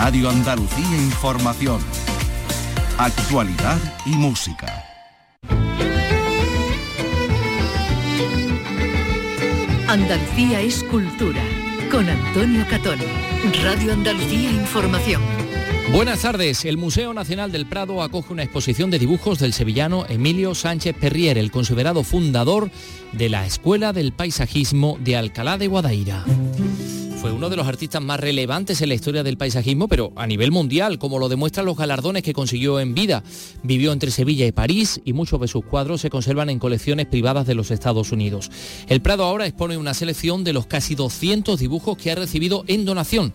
Radio Andalucía Información. Actualidad y música. Andalucía es cultura. Con Antonio Catón. Radio Andalucía Información. Buenas tardes. El Museo Nacional del Prado acoge una exposición de dibujos del sevillano Emilio Sánchez Perrier, el considerado fundador de la Escuela del Paisajismo de Alcalá de Guadaira. Fue uno de los artistas más relevantes en la historia del paisajismo, pero a nivel mundial, como lo demuestran los galardones que consiguió en vida. Vivió entre Sevilla y París y muchos de sus cuadros se conservan en colecciones privadas de los Estados Unidos. El Prado ahora expone una selección de los casi 200 dibujos que ha recibido en donación.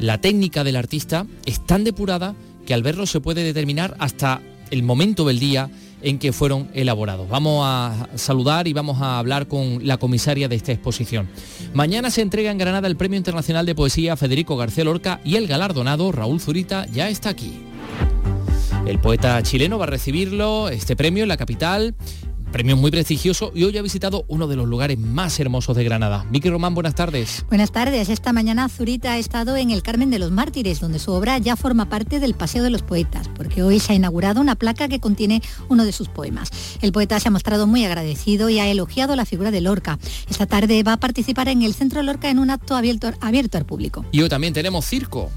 La técnica del artista es tan depurada que al verlo se puede determinar hasta el momento del día en que fueron elaborados. Vamos a saludar y vamos a hablar con la comisaria de esta exposición. Mañana se entrega en Granada el Premio Internacional de Poesía Federico García Lorca y el galardonado Raúl Zurita ya está aquí. El poeta chileno va a recibirlo, este premio en la capital, premio muy prestigioso y hoy ha visitado uno de los lugares más hermosos de Granada. Vicky Román, buenas tardes. Buenas tardes. Esta mañana Zurita ha estado en el Carmen de los Mártires, donde su obra ya forma parte del Paseo de los Poetas, porque hoy se ha inaugurado una placa que contiene uno de sus poemas. El poeta se ha mostrado muy agradecido y ha elogiado la figura de Lorca. Esta tarde va a participar en el Centro Lorca en un acto abierto, abierto al público. Y hoy también tenemos circo.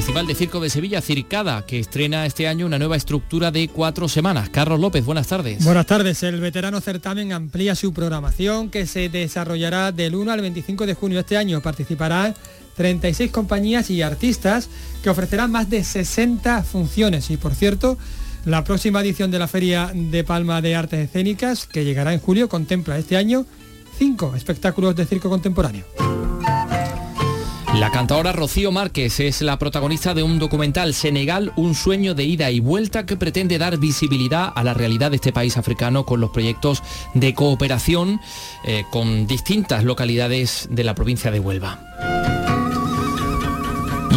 Festival de Circo de Sevilla, Circada, que estrena este año una nueva estructura de cuatro semanas. Carlos López, buenas tardes. Buenas tardes. El veterano certamen amplía su programación que se desarrollará del 1 al 25 de junio de este año. Participarán 36 compañías y artistas que ofrecerán más de 60 funciones. Y por cierto, la próxima edición de la Feria de Palma de Artes Escénicas, que llegará en julio, contempla este año cinco espectáculos de circo contemporáneo. La cantadora Rocío Márquez es la protagonista de un documental Senegal, un sueño de ida y vuelta que pretende dar visibilidad a la realidad de este país africano con los proyectos de cooperación eh, con distintas localidades de la provincia de Huelva.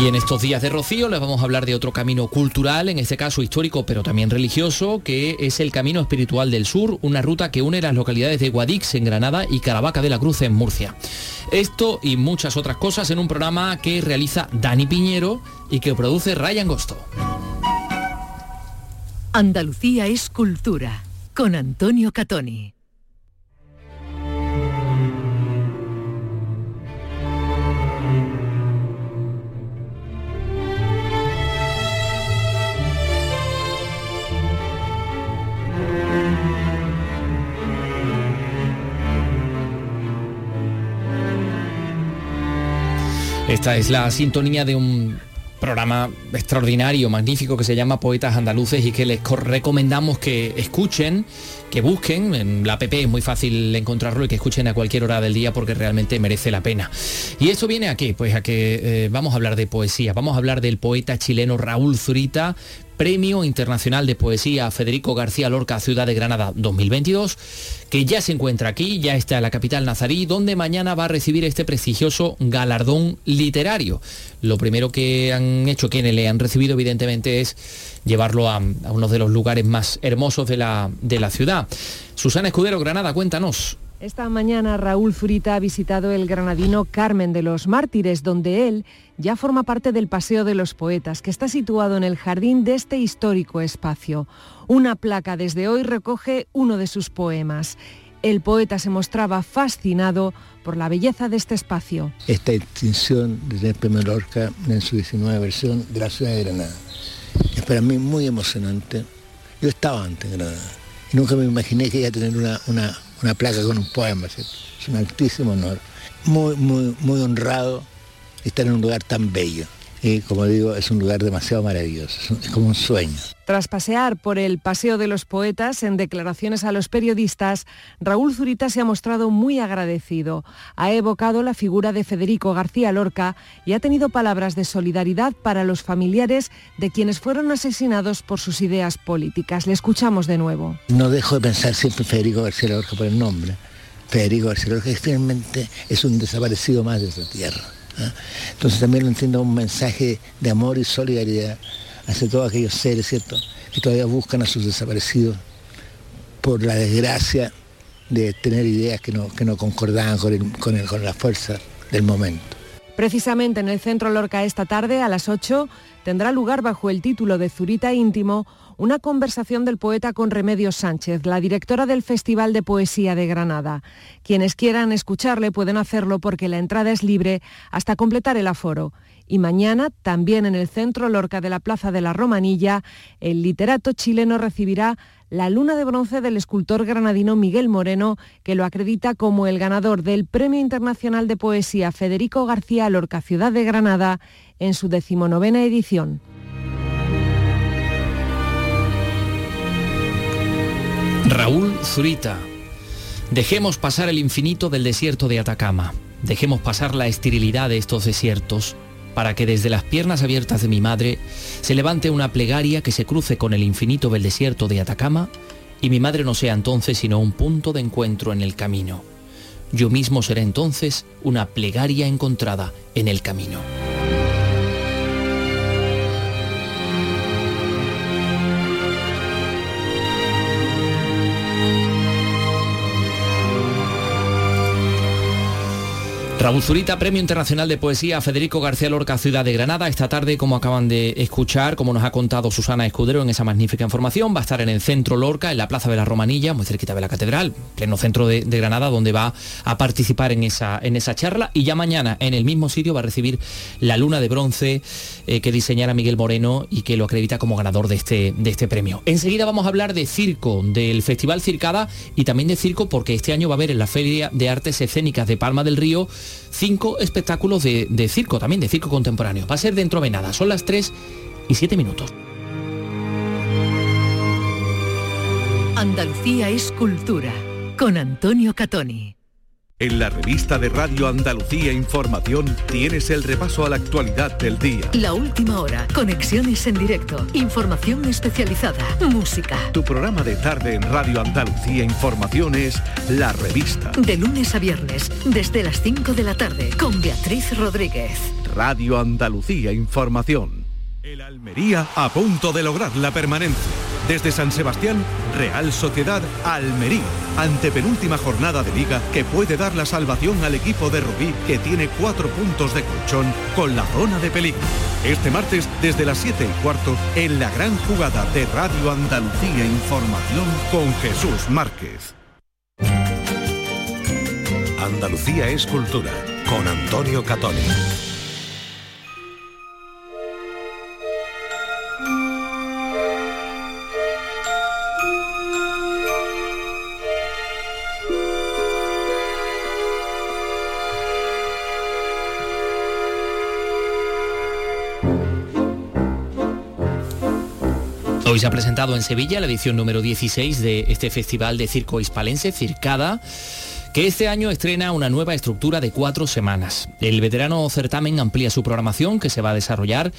Y en estos días de Rocío les vamos a hablar de otro camino cultural, en este caso histórico, pero también religioso, que es el Camino Espiritual del Sur, una ruta que une las localidades de Guadix en Granada y Caravaca de la Cruz en Murcia. Esto y muchas otras cosas en un programa que realiza Dani Piñero y que produce Ryan Gosto. Andalucía es cultura, con Antonio Catoni. Esta es la sintonía de un programa extraordinario, magnífico que se llama Poetas Andaluces y que les recomendamos que escuchen, que busquen, en la app es muy fácil encontrarlo y que escuchen a cualquier hora del día porque realmente merece la pena. ¿Y esto viene a qué? Pues a que eh, vamos a hablar de poesía, vamos a hablar del poeta chileno Raúl Zurita, Premio Internacional de Poesía Federico García Lorca Ciudad de Granada 2022, que ya se encuentra aquí, ya está en la capital nazarí, donde mañana va a recibir este prestigioso galardón literario. Lo primero que han hecho quienes le han recibido, evidentemente, es llevarlo a, uno de los lugares más hermosos de la, de la ciudad. Susana Escudero, Granada, cuéntanos. Esta mañana Raúl Zurita ha visitado el granadino Carmen de los Mártires, donde él ya forma parte del Paseo de los Poetas, que está situado en el jardín de este histórico espacio. Una placa desde hoy recoge uno de sus poemas. El poeta se mostraba fascinado por la belleza de este espacio. Esta extinción de premio Lorca en su 19 versión de la ciudad de Granada es para mí muy emocionante. Yo estaba antes en Granada y nunca me imaginé que iba a tener una una placa con un poema. Es un altísimo honor. Muy, muy, muy honrado estar en un lugar tan bello. Y como digo, es un lugar demasiado maravilloso, es como un sueño. Tras pasear por el Paseo de los Poetas en declaraciones a los periodistas, Raúl Zurita se ha mostrado muy agradecido. Ha evocado la figura de Federico García Lorca y ha tenido palabras de solidaridad para los familiares de quienes fueron asesinados por sus ideas políticas. Le escuchamos de nuevo. No dejo de pensar siempre Federico García Lorca por el nombre. Federico García Lorca finalmente es un desaparecido más de esta tierra. Entonces también lo entiendo un mensaje de amor y solidaridad hacia todos aquellos seres, ¿cierto?, que todavía buscan a sus desaparecidos por la desgracia de tener ideas que no, que no concordaban con, con, con la fuerza del momento. Precisamente en el Centro Lorca esta tarde, a las 8, tendrá lugar bajo el título de Zurita Íntimo una conversación del poeta con Remedios Sánchez, la directora del Festival de Poesía de Granada. Quienes quieran escucharle pueden hacerlo porque la entrada es libre hasta completar el aforo. Y mañana, también en el Centro Lorca de la Plaza de la Romanilla, el literato chileno recibirá la luna de bronce del escultor granadino Miguel Moreno, que lo acredita como el ganador del Premio Internacional de Poesía Federico García Lorca Ciudad de Granada en su decimonovena edición. Raúl Zurita. Dejemos pasar el infinito del desierto de Atacama. Dejemos pasar la esterilidad de estos desiertos para que desde las piernas abiertas de mi madre se levante una plegaria que se cruce con el infinito del desierto de Atacama y mi madre no sea entonces sino un punto de encuentro en el camino. Yo mismo seré entonces una plegaria encontrada en el camino. Raúl Zurita, Premio Internacional de Poesía Federico García Lorca, Ciudad de Granada. Esta tarde, como acaban de escuchar, como nos ha contado Susana Escudero en esa magnífica información, va a estar en el centro Lorca, en la Plaza de la Romanilla, muy cerquita de la Catedral, pleno centro de, Granada, donde va a participar en esa, en esa charla. Y ya mañana, en el mismo sitio, va a recibir la luna de bronce eh, que diseñara Miguel Moreno y que lo acredita como ganador de este, de este premio. Enseguida vamos a hablar de circo, del Festival Circada y también de circo, porque este año va a haber en la Feria de Artes Escénicas de Palma del Río cinco espectáculos de, de circo, también de circo contemporáneo. Va a ser dentro de nada, son las 3 y 7 minutos. Andalucía es cultura, con Antonio Catoni. En la revista de Radio Andalucía Información tienes el repaso a la actualidad del día. La última hora, conexiones en directo, información especializada, música. Tu programa de tarde en Radio Andalucía Información es La Revista. De lunes a viernes, desde las 5 de la tarde, con Beatriz Rodríguez. Radio Andalucía Información. El Almería a punto de lograr la permanencia. Desde San Sebastián, Real Sociedad Almería, antepenúltima jornada de liga que puede dar la salvación al equipo de Rubí que tiene cuatro puntos de colchón con la zona de peligro. Este martes, desde las 7 y cuarto, en la gran jugada de Radio Andalucía Información con Jesús Márquez. Andalucía es cultura, con Antonio Catoni. Hoy se ha presentado en Sevilla la edición número 16 de este festival de circo hispalense, Circada que este año estrena una nueva estructura de cuatro semanas. El veterano certamen amplía su programación que se va a desarrollar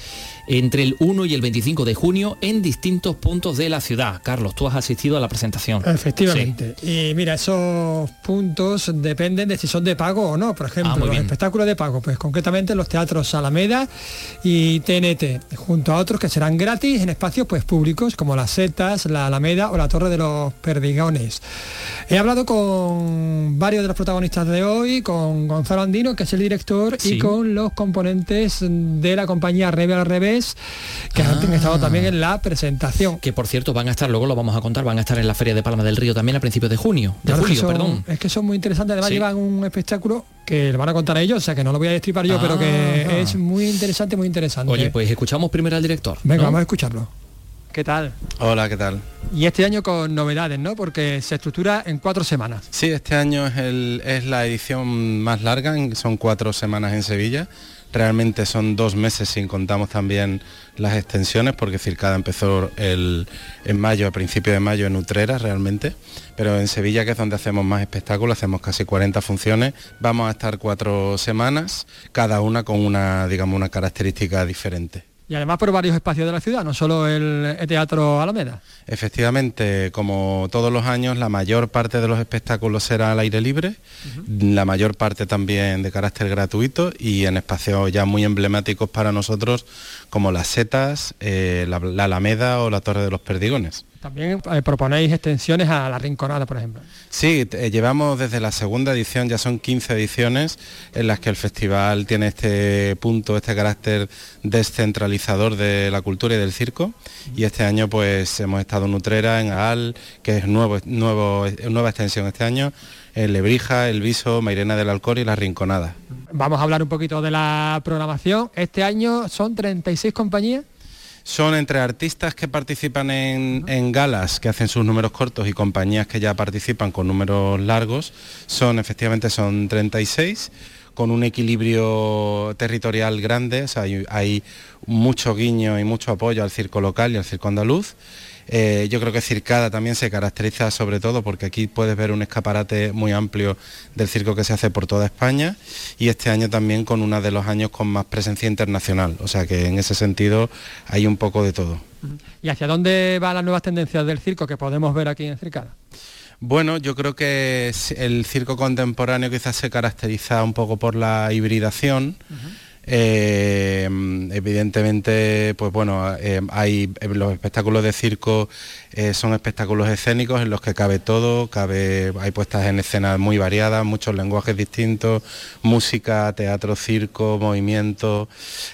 entre el 1 y el 25 de junio en distintos puntos de la ciudad. Carlos, tú has asistido a la presentación. Efectivamente. Y mira, esos puntos dependen de si son de pago o no. Por ejemplo, ah, los espectáculos de pago, pues concretamente los teatros Alameda y TNT, junto a otros que serán gratis en espacios pues públicos como las Setas, la Alameda o la Torre de los Perdigones. He hablado con varios de los protagonistas de hoy, con Gonzalo Andino, que es el director, y con los componentes de la compañía Rebe al Revés, que han ah. estado también en la presentación. Que por cierto van a estar, luego lo vamos a contar, van a estar en la Feria de Palma del Río también a principios de junio. De julio, perdón. Es que son muy interesantes, además llevan un espectáculo que le van a contar ellos, o sea que no lo voy a destripar yo, pero que ah. es muy interesante, muy interesante. Oye, pues escuchamos primero al director. Venga, vamos a escucharlo. ¿Qué tal? Hola, ¿qué tal? Y este año con novedades, ¿no? Porque se estructura en cuatro semanas. Sí, este año es, el, es la edición más larga, son cuatro semanas en Sevilla. Realmente son dos meses sin contamos también las extensiones, porque Circada empezó el, en mayo, a principios de mayo en Utrera realmente, pero en Sevilla, que es donde hacemos más espectáculos, hacemos casi 40 funciones, vamos a estar cuatro semanas, cada una con una, digamos, una característica diferente. Y además por varios espacios de la ciudad, no solo el, Teatro Alameda. Efectivamente, como todos los años, la mayor parte de los espectáculos será al aire libre, la mayor parte también de carácter gratuito y en espacios ya muy emblemáticos para nosotros como las setas, eh, la, Alameda o la Torre de los Perdigones. También eh, proponéis extensiones a la Rinconada, por ejemplo. Sí, eh, llevamos desde la segunda edición, ya son 15 ediciones en las que el festival tiene este punto, este carácter descentralizador de la cultura y del circo. Y este año pues hemos estado en Utrera, en Aal, que es nuevo, nuevo, nueva extensión este año, en Lebrija, El Viso, Mairena del Alcor y La Rinconada. Vamos a hablar un poquito de la programación. Este año son 36 compañías son entre artistas que participan en, galas, que hacen sus números cortos, y compañías que ya participan con números largos. Son, efectivamente, son 36 con un equilibrio territorial grande, hay, hay mucho guiño y mucho apoyo al circo local y al circo andaluz. Eh, yo creo que Circada también se caracteriza sobre todo porque aquí puedes ver un escaparate muy amplio del circo que se hace por toda España y este año también con uno de los años con más presencia internacional. O sea que en ese sentido hay un poco de todo. ¿Y hacia dónde van las nuevas tendencias del circo que podemos ver aquí en Circada? Bueno, yo creo que el circo contemporáneo quizás se caracteriza un poco por la hibridación. Eh, evidentemente, pues bueno, eh, hay eh, los espectáculos de circo son espectáculos escénicos en los que cabe todo, cabe, hay puestas en escena muy variadas, muchos lenguajes distintos, música, teatro, circo, movimiento.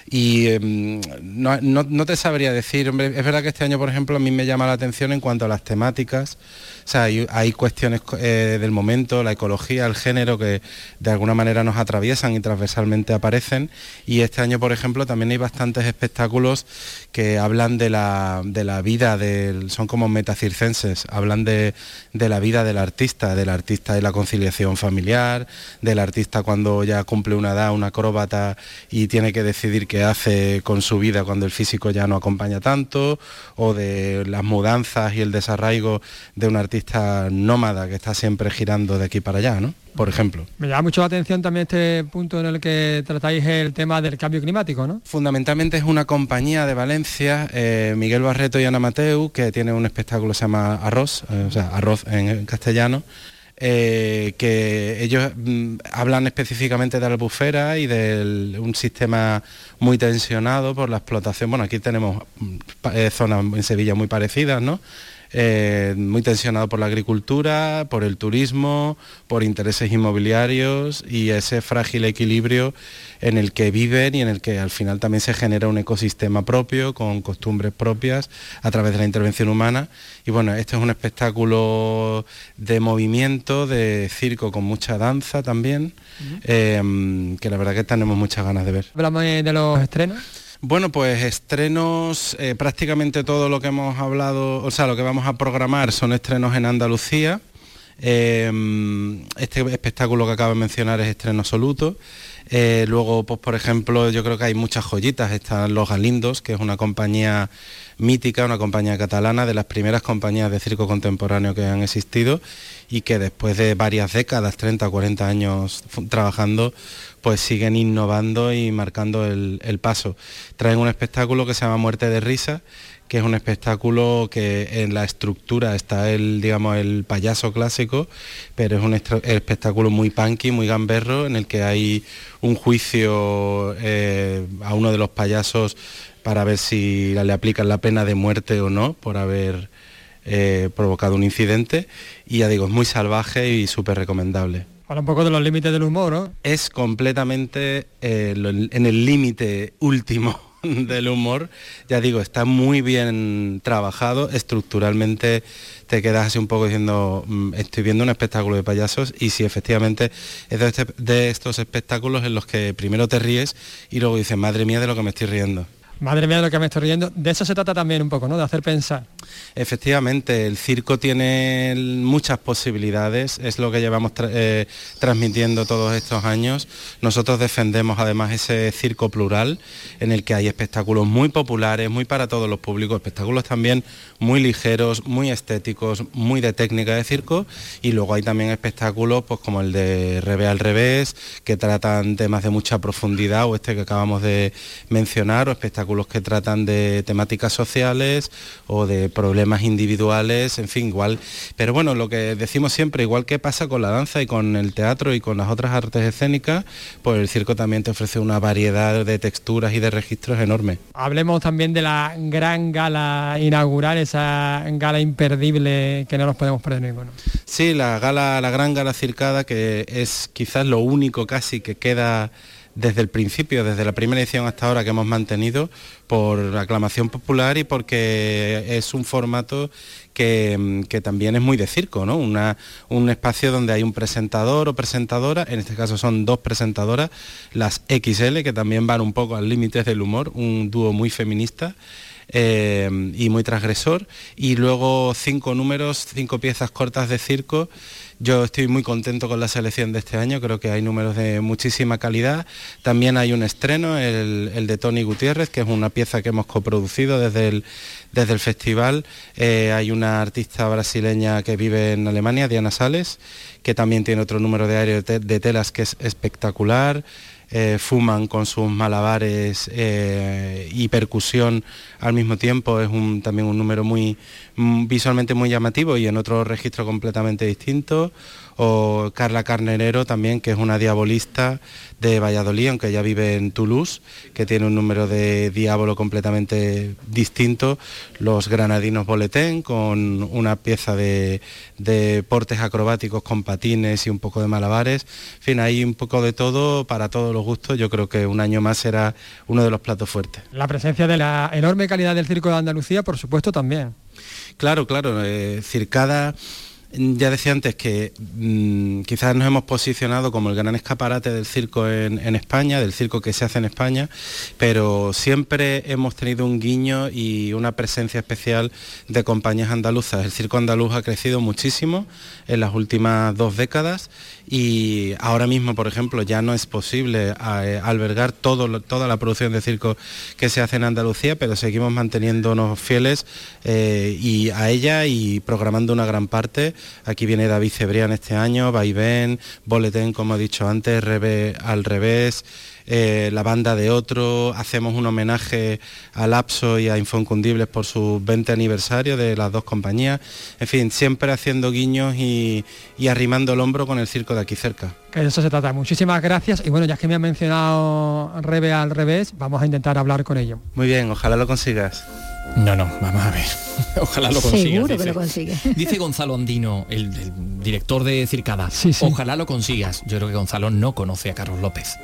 Y em, no, te sabría decir, hombre, es verdad que este año, por ejemplo, a mí me llama la atención en cuanto a las temáticas. O sea, hay, cuestiones del momento, la ecología, el género, que de alguna manera nos atraviesan y transversalmente aparecen y este año, por ejemplo, también hay bastantes espectáculos que hablan de la, vida, son como metacircenses, hablan de, la vida del artista, del artista de la conciliación familiar, del artista cuando ya cumple una edad, un acróbata y tiene que decidir qué hace con su vida cuando el físico ya no acompaña tanto, o de las mudanzas y el desarraigo de un artista nómada que está siempre girando de aquí para allá, ¿no? Por ejemplo. Me llama mucho la atención también este punto en el que tratáis el tema del cambio climático, ¿no? Fundamentalmente es una compañía de Valencia, eh, Miguel Barreto y Ana Mateu, que tiene un espectáculo que se llama Arroz, eh, o sea, Arroz en, castellano, eh, que ellos mm, hablan específicamente de la bufera y de un sistema muy tensionado por la explotación. Bueno, aquí tenemos mm, zonas en Sevilla muy parecidas, ¿no? Eh, muy tensionado por la agricultura, por el turismo, por intereses inmobiliarios y ese frágil equilibrio en el que viven y en el que al final también se genera un ecosistema propio, con costumbres propias a través de la intervención humana. Y bueno, este es un espectáculo de movimiento, de circo con mucha danza también, eh, que la verdad que tenemos muchas ganas de ver. Hablamos de los estrenos. Bueno, pues estrenos, eh, prácticamente todo lo que hemos hablado, o sea, lo que vamos a programar son estrenos en Andalucía. Em, este espectáculo que acabo de mencionar es estreno absoluto. Eh, luego, pues por ejemplo, yo creo que hay muchas joyitas. Están Los Galindos, que es una compañía mítica, una compañía catalana, de las primeras compañías de circo contemporáneo que han existido y que después de varias décadas, 30 o 40 años trabajando, pues siguen innovando y marcando el, paso. Traen un espectáculo que se llama Muerte de Risa, que es un espectáculo que en la estructura está el, digamos, el payaso clásico, pero es un espectáculo muy punky, muy gamberro, en el que hay un juicio eh, a uno de los payasos para ver si le aplican la pena de muerte o no por haber eh, provocado un incidente. Y ya digo, es muy salvaje y súper recomendable. Habla un poco de los límites del humor, ¿no? Es completamente eh, en el límite último del humor. Ya digo, está muy bien trabajado, estructuralmente te quedas así un poco diciendo, mm, estoy viendo un espectáculo de payasos y si efectivamente es de, este, de estos espectáculos en los que primero te ríes y luego dices, madre mía de lo que me estoy riendo. Madre mía lo que me estoy riendo. De eso se trata también un poco, ¿no? De hacer pensar. Efectivamente, el circo tiene muchas posibilidades, es lo que llevamos eh, transmitiendo todos estos años. Nosotros defendemos además ese circo plural en el que hay espectáculos muy populares, muy para todos los públicos, espectáculos también muy ligeros, muy estéticos, muy de técnica de circo y luego hay también espectáculos pues, como el de Revés al revés, que tratan temas de mucha profundidad o este que acabamos de mencionar, o espectáculos que tratan de temáticas sociales o de problemas individuales, en fin, igual. Pero bueno, lo que decimos siempre, igual que pasa con la danza y con el teatro y con las otras artes escénicas, pues el circo también te ofrece una variedad de texturas y de registros enorme. Hablemos también de la gran gala inaugural, esa gala imperdible que no nos podemos perder ninguno. Sí, la gala, la gran gala circada que es quizás lo único casi que queda desde el principio, desde la primera edición hasta ahora que hemos mantenido por aclamación popular y porque es un formato que, también es muy de circo, ¿no? un espacio donde hay un presentador o presentadora, en este caso son dos presentadoras, las XL, que también van un poco al límite del humor, un dúo muy feminista. Eh, y muy transgresor y luego cinco números, cinco piezas cortas de circo yo estoy muy contento con la selección de este año, creo que hay números de muchísima calidad. También hay un estreno, el, de Tony Gutiérrez, que es una pieza que hemos coproducido desde el, desde el festival. Eh, hay una artista brasileña que vive en Alemania, Diana Sales, que también tiene otro número de aire de telas que es espectacular. Eh, fuman con sus malabares eh, y percusión al mismo tiempo. Es también un número muy mm, visualmente muy llamativo y en otro registro completamente distinto o Carla Carnerero también, que es una diabolista de Valladolid, aunque ya vive en Toulouse, que tiene un número de diablo completamente distinto, los granadinos boletén, con una pieza de, de portes acrobáticos con patines y un poco de malabares. En fin, hay un poco de todo para todos los gustos. Yo creo que un año más será uno de los platos fuertes. La presencia de la enorme calidad del Circo de Andalucía, por supuesto, también. Claro, claro. Eh, circada ya decía antes que mm, quizás nos hemos posicionado como el gran escaparate del circo en, España, del circo que se hace en España, pero siempre hemos tenido un guiño y una presencia especial de compañías andaluzas. El circo andaluz ha crecido muchísimo en las últimas dos décadas y ahora mismo, por ejemplo, ya no es posible eh, albergar toda la producción de circo que se hace en Andalucía, pero seguimos manteniéndonos fieles eh, y a ella y programando una gran parte. Aquí viene David Cebrián este año, Vaivén, Boletén, como he dicho antes, al revés. Eh, la banda de otro, hacemos un homenaje a Lapso y a Infoncundibles por su 20 aniversario de las dos compañías, en fin, siempre haciendo guiños y, arrimando el hombro con el circo de aquí cerca. de eso se trata. Muchísimas gracias y bueno, ya que me ha mencionado Rebe al revés, vamos a intentar hablar con ello. Muy bien, ojalá lo consigas. No, no, vamos a ver. Ojalá lo consigas. Seguro que lo consigue. Dice Gonzalo Andino, el, director de Circada. Ojalá lo consigas. Yo creo que Gonzalo no conoce a Carlos López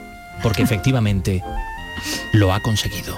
porque efectivamente lo ha conseguido.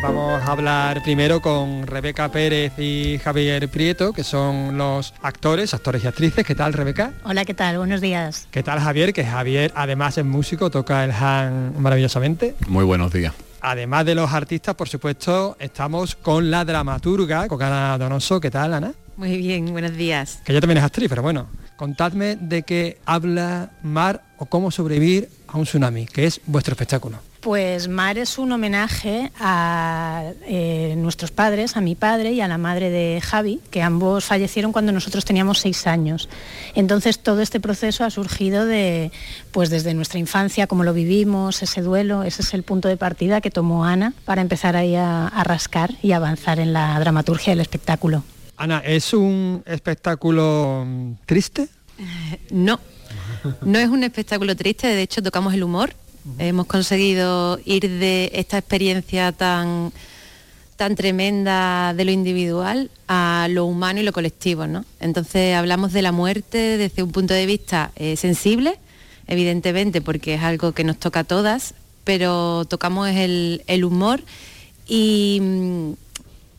Vamos a hablar primero con Rebeca Pérez y Javier Prieto, que son los actores, actores y actrices. ¿Qué tal, Rebeca? Hola, ¿qué tal? Buenos días. ¿Qué tal, Javier? Que Javier, además es músico, toca el Han maravillosamente. Muy buenos días. Además de los artistas, por supuesto, estamos con la dramaturga, con Ana Donoso. ¿Qué tal, Ana? Muy bien, buenos días. Que ella también es actriz, pero bueno, contadme de qué habla Mar o cómo sobrevivir a un tsunami, que es vuestro espectáculo. Pues Mar es un homenaje a eh, nuestros padres, a mi padre y a la madre de Javi, que ambos fallecieron cuando nosotros teníamos seis años. Entonces todo este proceso ha surgido de, pues desde nuestra infancia, cómo lo vivimos, ese duelo, ese es el punto de partida que tomó Ana para empezar ahí a rascar y avanzar en la dramaturgia del espectáculo. Ana, ¿es un espectáculo mm, triste? No, no es un espectáculo triste, de hecho tocamos el humor. Hemos conseguido ir de esta experiencia tan, tan tremenda de lo individual a lo humano y lo colectivo. ¿no? Entonces hablamos de la muerte desde un punto de vista eh, sensible, evidentemente, porque es algo que nos toca a todas, pero tocamos el, el humor y mm,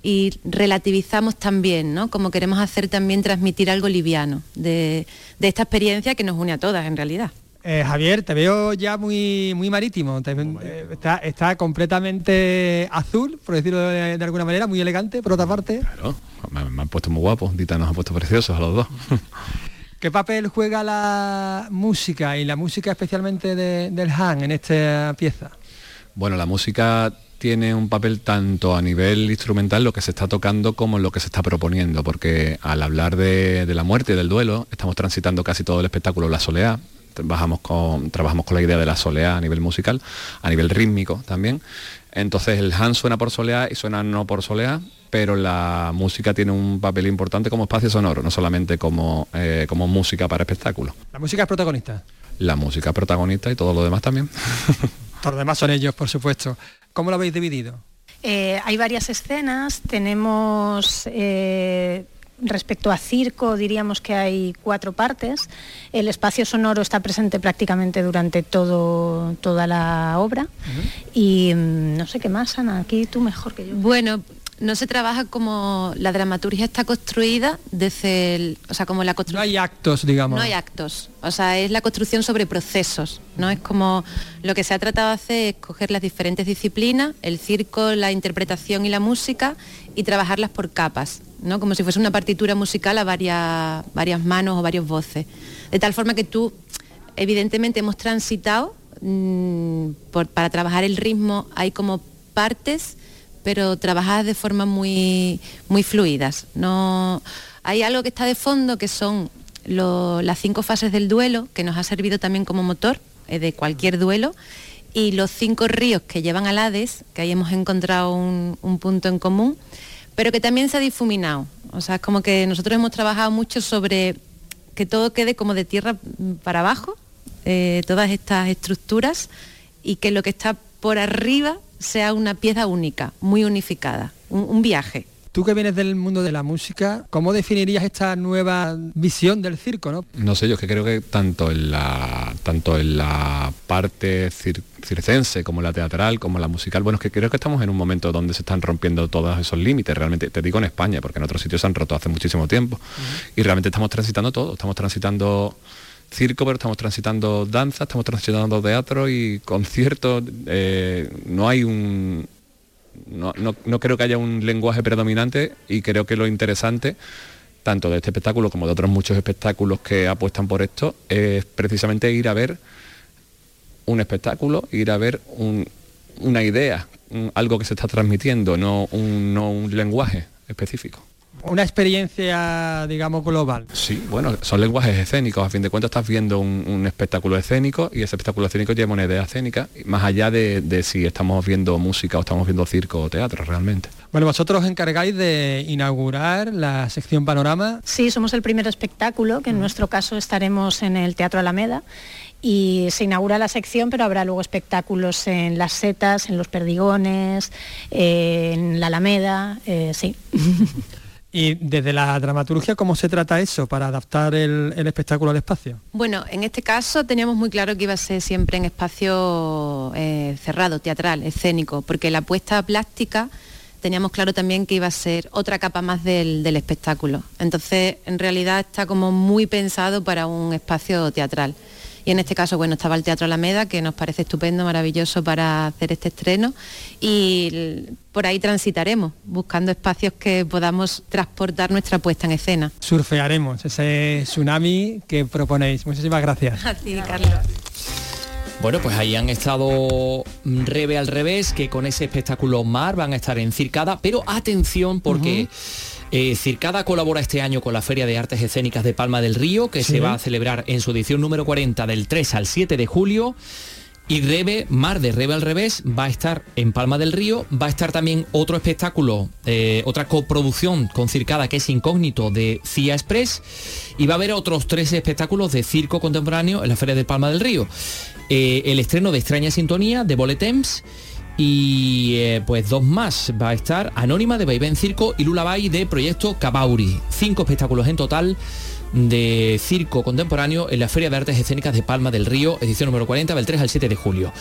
y relativizamos también, ¿no? Como queremos hacer también transmitir algo liviano de, esta experiencia que nos une a todas en realidad. Eh, Javier, te veo ya muy, muy marítimo, eh, está, completamente azul, por decirlo de, alguna manera, muy elegante, por otra parte. Claro, me, han puesto muy guapos, Dita nos ha puesto preciosos a los dos. ¿Qué papel juega la música y la música especialmente del Han en esta pieza? Bueno, la música tiene un papel tanto a nivel instrumental, lo que se está tocando, como lo que se está proponiendo, porque al hablar de, la muerte y del duelo, estamos transitando casi todo el espectáculo La Soleá, bajamos con, trabajamos con la idea de la soleá a nivel musical, a nivel rítmico también. Entonces el Han suena por soleá y suena no por soleá, pero la música tiene un papel importante como espacio sonoro, no solamente como, eh, como música para espectáculos. ¿La música es protagonista? La música es protagonista y todo lo demás también. Todo lo demás son ellos, por supuesto. ¿Cómo lo habéis dividido? Eh, hay varias escenas, tenemos... eh, Respecto a circo, diríamos que hay cuatro partes. El espacio sonoro está presente prácticamente durante todo, toda la obra. Y mm, no sé qué más, Ana, aquí tú mejor que yo. Bueno, no se trabaja como la dramaturgia está construida desde el, o sea, como la No construcción. hay actos, digamos. No hay actos, o sea, es la construcción sobre procesos, ¿no? Es como lo que se ha tratado de hacer es coger las diferentes disciplinas, el circo, la interpretación y la música, y trabajarlas por capas, ¿no? Como si fuese una partitura musical a varias, varias manos o varias voces. De tal forma que tú, evidentemente, hemos transitado, mm, por- para trabajar el ritmo, hay como partes pero trabajadas de forma muy, muy fluidas. No, hay algo que está de fondo que son las cinco fases del duelo, que nos ha servido también como motor eh, de cualquier duelo, y los cinco ríos que llevan al Hades, que ahí hemos encontrado un, un punto en común, pero que también se ha difuminado. O sea, es como que nosotros hemos trabajado mucho sobre que todo quede como de tierra para abajo, eh, todas estas estructuras, y que lo que está por arriba sea una pieza única, muy unificada, un, un viaje. Tú que vienes del mundo de la música, ¿cómo definirías esta nueva visión del circo? ¿no? No sé, yo es que creo que tanto en la, tanto en la parte cir- circense como la teatral, como la musical, bueno, es que creo que estamos en un momento donde se están rompiendo todos esos límites, realmente, te digo en España, porque en otros sitios se han roto hace muchísimo tiempo. Y realmente estamos transitando todo, estamos transitando circo, pero estamos transitando danza, estamos transitando teatro y conciertos, eh, no hay un, no, no- no creo que haya un lenguaje predominante y creo que lo interesante, tanto de este espectáculo como de otros muchos espectáculos que apuestan por esto, es precisamente ir a ver un espectáculo, ir a ver un- una idea, algo que se está transmitiendo, no un, no un lenguaje específico. Una experiencia, digamos, global. Sí, bueno, son lenguajes escénicos. A fin de cuentas estás viendo un, un espectáculo escénico y ese espectáculo escénico lleva una idea escénica, más allá de, de si estamos viendo música o estamos viendo circo o teatro realmente. Bueno, vosotros os encargáis de inaugurar la sección Panorama. Sí, somos el primer espectáculo, que en nuestro caso estaremos en el Teatro Alameda. Y se inaugura la sección, pero habrá luego espectáculos en las setas, en los perdigones, eh, en la Alameda, eh, sí. Y desde la dramaturgia, ¿cómo se trata eso para adaptar el, el espectáculo al espacio? Bueno, en este caso teníamos muy claro que iba a ser siempre en espacio eh, cerrado, teatral, escénico, porque la puesta plástica teníamos claro también que iba a ser otra capa más del, del espectáculo. Entonces, en realidad está como muy pensado para un espacio teatral. Y en este caso, bueno, estaba el Teatro Alameda, que nos parece estupendo, maravilloso para hacer este estreno. Y por ahí transitaremos, buscando espacios que podamos transportar nuestra puesta en escena. Surfearemos ese tsunami que proponéis. Muchísimas gracias. A ti, Carlos. Bueno, pues ahí han estado Rebe al revés, que con ese espectáculo Mar van a estar en Circada, pero atención porque eh, Circada colabora este año con la Feria de Artes Escénicas de Palma del Río, que Sí. se va a celebrar en su edición número 40 del 3 al 7 de julio. Y Rebe, Mar de Rebe al revés, va a estar en Palma del Río, va a estar también otro espectáculo, eh, otra coproducción con Circada que es incógnito de CIA Express y va a haber otros tres espectáculos de circo contemporáneo en la Feria de Palma del Río. Eh, el estreno de Extraña Sintonía de Boletems y eh, pues dos más va a estar Anónima de Vaivén Circo y Lullaby de Proyecto Cabauri. Cinco espectáculos en total de circo contemporáneo en la Feria de Artes Escénicas de Palma del Río, edición número 40, del 3 al 7 de julio.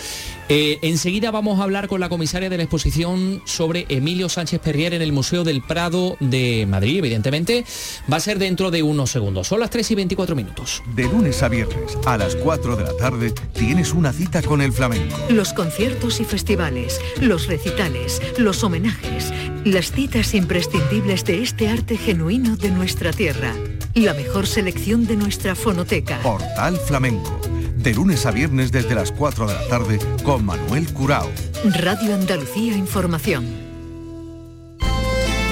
Eh, enseguida vamos a hablar con la comisaria de la exposición sobre Emilio Sánchez Perrier en el Museo del Prado de Madrid, evidentemente. Va a ser dentro de unos segundos. Son las 3 y 24 minutos. De lunes a viernes a las 4 de la tarde tienes una cita con el flamenco. Los conciertos y festivales, los recitales, los homenajes, las citas imprescindibles de este arte genuino de nuestra tierra. La mejor selección de nuestra fonoteca. Portal Flamenco. De lunes a viernes desde las 4 de la tarde con Manuel Curao. Radio Andalucía Información.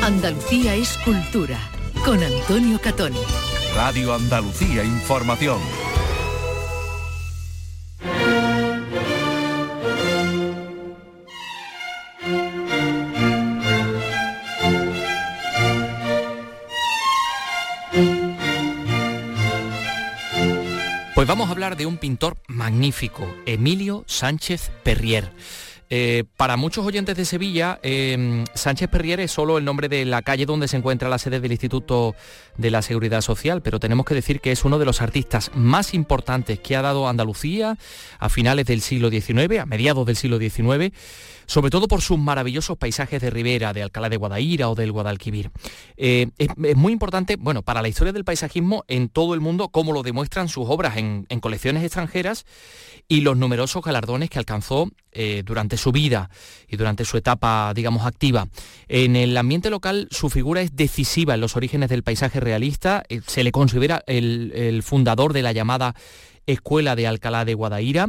Andalucía es cultura. Con Antonio Catoni. Radio Andalucía Información. Vamos a hablar de un pintor magnífico, Emilio Sánchez Perrier. Eh, para muchos oyentes de Sevilla, em, Sánchez Perrier es solo el nombre de la calle donde se encuentra la sede del Instituto de la Seguridad Social, pero tenemos que decir que es uno de los artistas más importantes que ha dado Andalucía a finales del siglo XIX, a mediados del siglo XIX sobre todo por sus maravillosos paisajes de ribera, de Alcalá de Guadaira o del Guadalquivir. Eh, es, muy importante, bueno, para la historia del paisajismo en todo el mundo, como lo demuestran sus obras en, colecciones extranjeras y los numerosos galardones que alcanzó eh, su vida y durante su etapa, digamos, activa. En el ambiente local su figura es decisiva en los orígenes del paisaje realista, eh, se le considera el fundador de la llamada Escuela de Alcalá de Guadaira.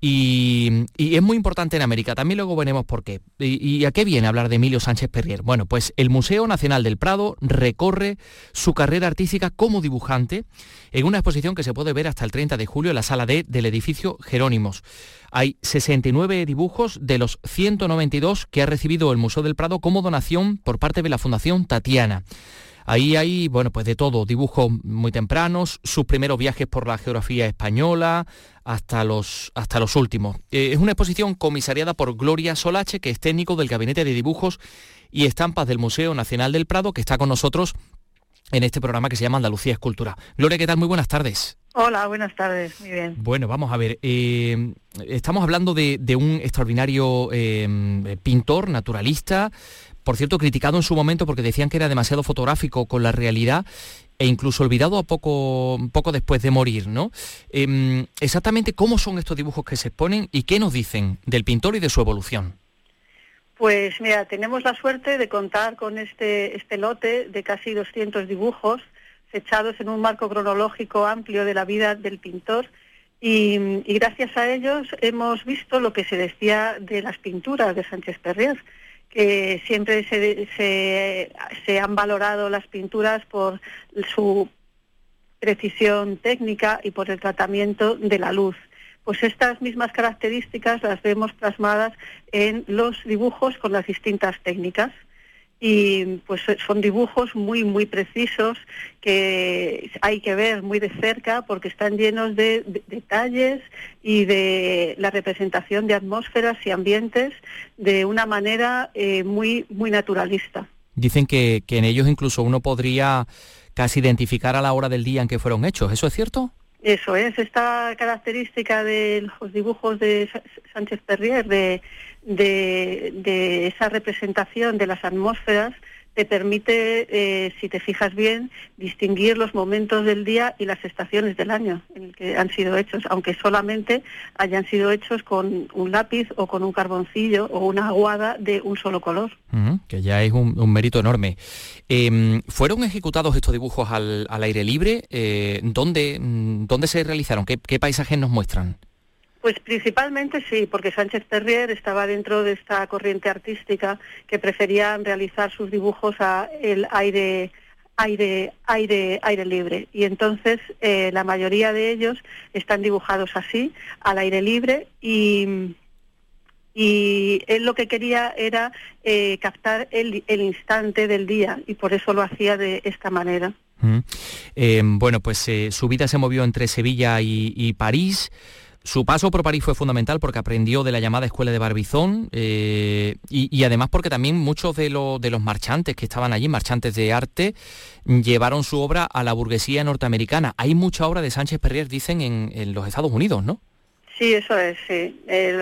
Y, es muy importante en América, también luego veremos por qué. ¿Y, a qué viene hablar de Emilio Sánchez Perrier? Bueno, pues el Museo Nacional del Prado recorre su carrera artística como dibujante en una exposición que se puede ver hasta el 30 de julio en la sala D del edificio Jerónimos. Hay 69 dibujos de los 192 que ha recibido el Museo del Prado como donación por parte de la Fundación Tatiana. Ahí hay, bueno, pues de todo, dibujos muy tempranos, sus primeros viajes por la geografía española, hasta los, hasta los últimos. Eh, es una exposición comisariada por Gloria Solache, que es técnico del Gabinete de Dibujos y Estampas del Museo Nacional del Prado, que está con nosotros en este programa que se llama Andalucía Escultura. Gloria, ¿qué tal? Muy buenas tardes. Hola, buenas tardes, muy bien. Bueno, vamos a ver, eh, estamos hablando de, un extraordinario eh, pintor, naturalista, por cierto, criticado en su momento porque decían que era demasiado fotográfico con la realidad e incluso olvidado a poco, poco después de morir, ¿no? Em, exactamente cómo son estos dibujos que se exponen y qué nos dicen del pintor y de su evolución. Pues mira, tenemos la suerte de contar con este, este lote de casi 200 dibujos fechados en un marco cronológico amplio de la vida del pintor y, gracias a ellos hemos visto lo que se decía de las pinturas de Sánchez Perrier, que siempre se, se, han valorado las pinturas por su precisión técnica y por el tratamiento de la luz. Pues estas mismas características las vemos plasmadas en los dibujos con las distintas técnicas y pues son dibujos muy muy precisos que hay que ver muy de cerca porque están llenos de, detalles y de la representación de atmósferas y ambientes de una manera eh, muy muy naturalista. Dicen que, que en ellos incluso uno podría casi identificar a la hora del día en que fueron hechos. ¿Eso es cierto? Eso es, esta característica de los dibujos de Sánchez Perrier, de de, esa representación de las atmósferas te permite, eh, si te fijas bien, distinguir los momentos del día y las estaciones del año en el que han sido hechos, aunque solamente hayan sido hechos con un lápiz o con un carboncillo o una aguada de un solo color. que ya es un, mérito enorme. Em, ¿Fueron ejecutados estos dibujos al, aire libre? Eh, ¿dónde, ¿Dónde se realizaron? ¿Qué paisajes nos muestran? Pues principalmente sí, porque Sánchez Terrier estaba dentro de esta corriente artística que preferían realizar sus dibujos a el aire aire aire aire libre y entonces eh, la mayoría de ellos están dibujados así al aire libre y él lo que quería era eh, captar el, instante del día y por eso lo hacía de esta manera. Eh, bueno, pues su vida se movió entre Sevilla y París. Su paso por París fue fundamental porque aprendió de la llamada Escuela de Barbizón eh, y, además porque también muchos de, de, los marchantes que estaban allí, marchantes de arte, llevaron su obra a la burguesía norteamericana. Hay mucha obra de Sánchez Perrier, dicen, en, los Estados Unidos, ¿no? Sí, eso es, sí. Eh,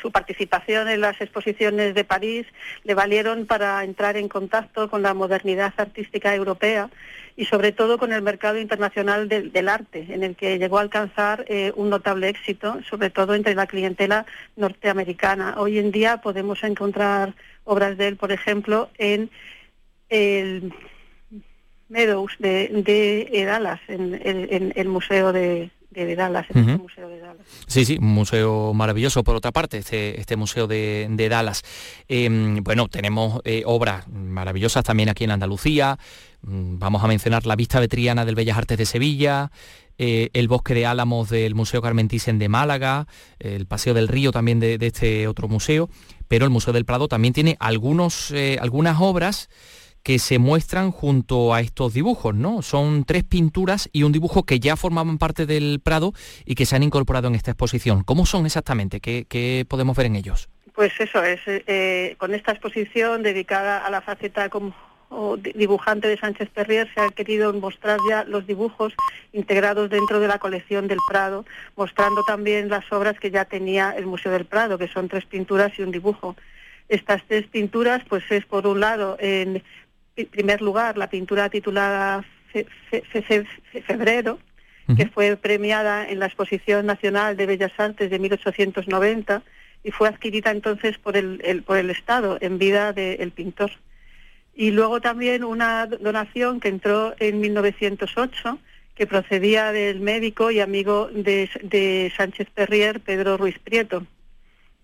su participación en las exposiciones de París le valieron para entrar en contacto con la modernidad artística europea y sobre todo con el mercado internacional del, arte, en el que llegó a alcanzar eh, un notable éxito, sobre todo entre la clientela norteamericana. Hoy en día podemos encontrar obras de él, por ejemplo, en el Meadows de, Dallas, en, el Museo de, Dallas, en el Museo de Dallas. Sí, sí, un museo maravilloso por otra parte, este, este Museo de, Dallas. Em, bueno, tenemos eh, obras maravillosas también aquí en Andalucía, Mm, vamos a mencionar la vista vetriana del Bellas Artes de Sevilla, eh, el bosque de álamos del Museo Carmen Thyssen de Málaga, el Paseo del Río también de, este otro museo, pero el Museo del Prado también tiene algunos, eh, algunas obras que se muestran junto a estos dibujos, ¿no? Son tres pinturas y un dibujo que ya formaban parte del Prado y que se han incorporado en esta exposición. ¿Cómo son exactamente? ¿Qué, podemos ver en ellos? Pues eso es, eh, con esta exposición dedicada a la faceta como dibujante de Sánchez Perrier se ha querido mostrar ya los dibujos integrados dentro de la colección del Prado, mostrando también las obras que ya tenía el Museo del Prado, que son tres pinturas y un dibujo. Estas tres pinturas, pues es por un lado, en primer lugar, la pintura titulada Febrero, que fue premiada en la Exposición Nacional de Bellas Artes de 1890 y fue adquirida entonces por el, por el Estado en vida del pintor. Y luego también una donación que entró en 1908 que procedía del médico y amigo de, de Sánchez Perrier, Pedro Ruiz Prieto.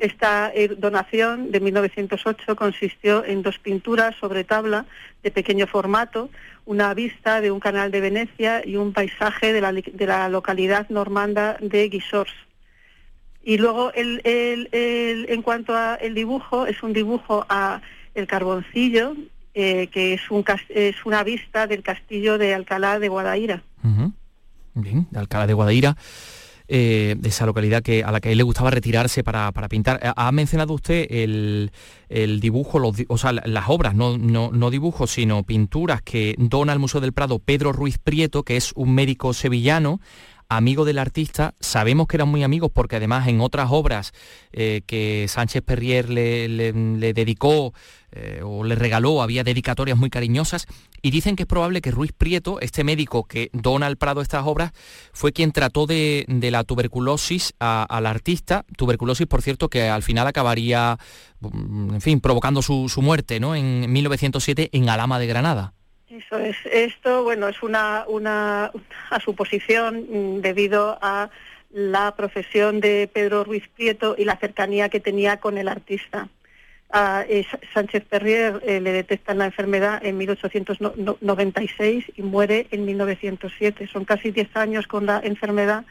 Esta eh, donación de 1908 consistió en dos pinturas sobre tabla de pequeño formato, una vista de un canal de Venecia y un paisaje de la, de la localidad normanda de Guisors. Y luego, el, en cuanto al dibujo, es un dibujo a el carboncillo, eh, que es, un, es una vista del castillo de Alcalá de Guadaira. Bien, de Alcalá de Guadaira. Eh, de esa localidad que, a la que a él le gustaba retirarse para, pintar. Ha mencionado usted el, dibujo, los, o sea, las obras, no, no, no, dibujos, sino pinturas que dona al Museo del Prado Pedro Ruiz Prieto, que es un médico sevillano, amigo del artista, sabemos que eran muy amigos porque además en otras obras eh, que Sánchez Perrier le, dedicó eh, o le regaló, había dedicatorias muy cariñosas y dicen que es probable que Ruiz Prieto, este médico que dona al Prado estas obras, fue quien trató de, la tuberculosis al artista, tuberculosis por cierto que al final acabaría, mm, en fin, provocando su, muerte ¿no? en 1907 en Alama de Granada. Eso es. Esto, bueno, es una, una, suposición mm, debido a la profesión de Pedro Ruiz Prieto y la cercanía que tenía con el artista. A eh, Sánchez Perrier eh, le detectan la enfermedad en 1896 y muere en 1907. Son casi 10 años con la enfermedad,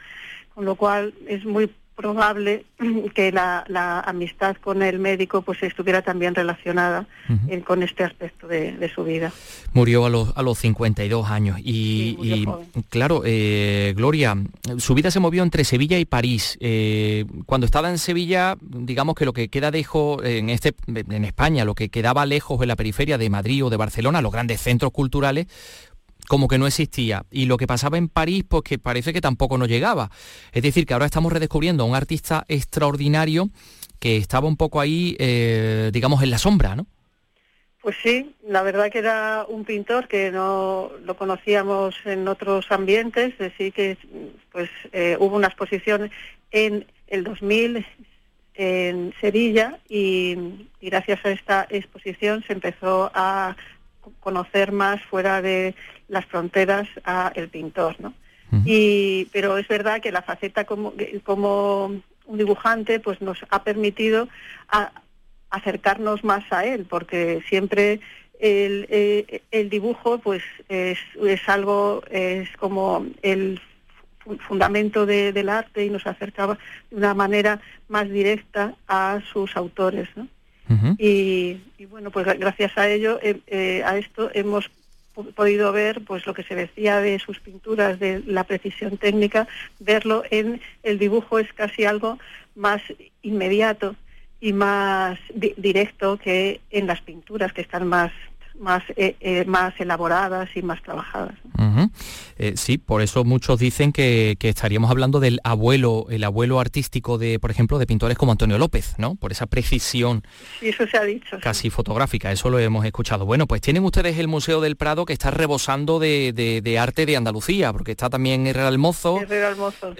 con lo cual es muy probable que la, amistad con el médico pues estuviera también relacionada con este aspecto de, su vida. Murió a los, a los 52 años y, claro, eh, Gloria, su vida se movió entre Sevilla y París. Eh, cuando estaba en Sevilla, digamos que lo que queda dejo en, este, en España, lo que quedaba lejos de la periferia de Madrid o de Barcelona, los grandes centros culturales, como que no existía. Y lo que pasaba en París, pues que parece que tampoco nos llegaba. Es decir, que ahora estamos redescubriendo a un artista extraordinario que estaba un poco ahí, eh, digamos, en la sombra, ¿no? Pues sí, la verdad que era un pintor que no lo conocíamos en otros ambientes, decir que pues eh, hubo una exposición en el 2000 en Sevilla y gracias a esta exposición se empezó a conocer más fuera de las fronteras a el pintor, ¿no? Y, pero es verdad que la faceta como, como un dibujante pues nos ha permitido acercarnos más a él, porque siempre el, eh, el dibujo pues es, es, algo, es como el fundamento del arte y nos acercaba de una manera más directa a sus autores, ¿no? Y, bueno, pues gracias a ello, eh, eh, a esto hemos podido ver pues lo que se decía de sus pinturas, de la precisión técnica, verlo en el dibujo es casi algo más inmediato y más directo que en las pinturas que están más más, eh, eh, más elaboradas y más trabajadas. Eh, sí, por eso muchos dicen que, estaríamos hablando del abuelo, el abuelo artístico de, por ejemplo, de pintores como Antonio López, ¿no? Por esa precisión. Sí, eso se ha dicho. Casi fotográfica, eso lo hemos escuchado. Bueno, pues tienen ustedes el Museo del Prado que está rebosando de, arte de Andalucía, porque está también Herrera Almozo. Herrera Almozo.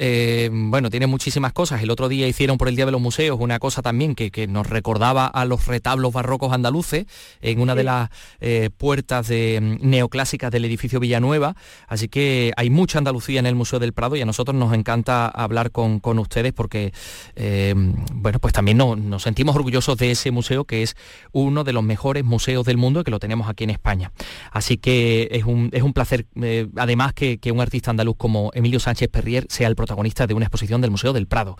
bueno, tiene muchísimas cosas. El otro día hicieron por el Día de los Museos una cosa también que, nos recordaba a los retablos barrocos andaluces en una de las eh, puertas de, mm, neoclásicas del edificio Villanueva, así que hay mucha Andalucía en el Museo del Prado y a nosotros nos encanta hablar con, ustedes porque, eh, bueno, pues también nos sentimos orgullosos de ese museo que es uno de los mejores museos del mundo y que lo tenemos aquí en España. Así que es un, es un placer, eh, además, que, que un artista andaluz como Emilio Sánchez Perrier sea el protagonista de una exposición del Museo del Prado.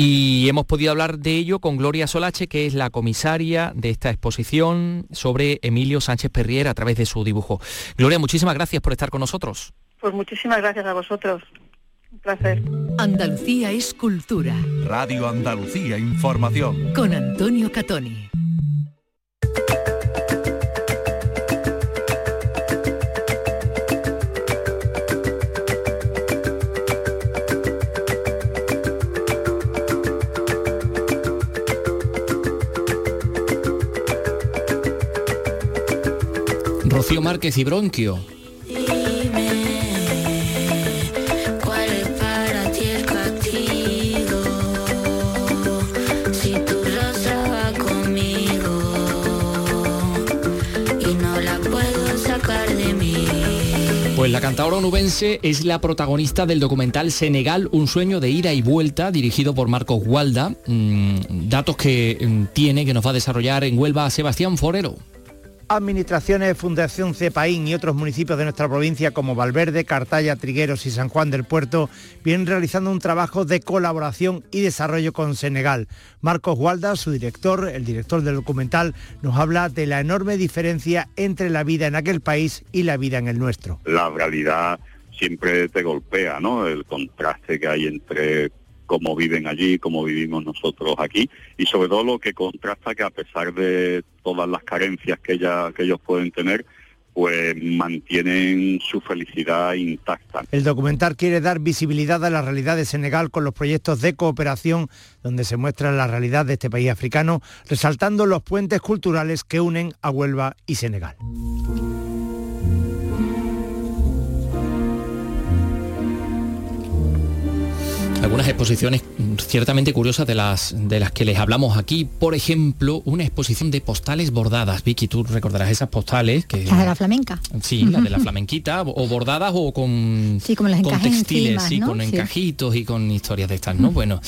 Y hemos podido hablar de ello con Gloria Solache, que es la comisaria de esta exposición sobre Emilio Sánchez Perrier a través de su dibujo. Gloria, muchísimas gracias por estar con nosotros. Pues muchísimas gracias a vosotros. Un placer. Andalucía es cultura. Radio Andalucía Información. Con Antonio Catoni. Puedo sacar de mí. Pues la cantadora onubense es la protagonista del documental Senegal, un sueño de ida y vuelta, dirigido por Marcos Gualda. Mm, datos que mm, tiene, que nos va a desarrollar en Huelva Sebastián Forero. Administraciones, Fundación Cepaín y otros municipios de nuestra provincia como Valverde, Cartaya, Trigueros y San Juan del Puerto vienen realizando un trabajo de colaboración y desarrollo con Senegal. Marcos Gualda, su director, el director del documental, nos habla de la enorme diferencia entre la vida en aquel país y la vida en el nuestro. La realidad siempre te golpea, ¿no? El contraste que hay entre cómo viven allí, cómo vivimos nosotros aquí y sobre todo lo que contrasta que a pesar de todas las carencias que, ella, que ellos pueden tener, pues mantienen su felicidad intacta. El documental quiere dar visibilidad a la realidad de Senegal con los proyectos de cooperación donde se muestra la realidad de este país africano, resaltando los puentes culturales que unen a Huelva y Senegal. Algunas exposiciones mm, ciertamente curiosas de las, de las que les hablamos aquí. Por ejemplo, una exposición de postales bordadas. Vicky, tú recordarás esas postales que... La de la flamenca. Sí, la de la flamenquita, o bordadas o con, Sí, como con encajes textiles, encima, sí, ¿no? con Sí. encajitos y con historias de estas, ¿no? Bueno,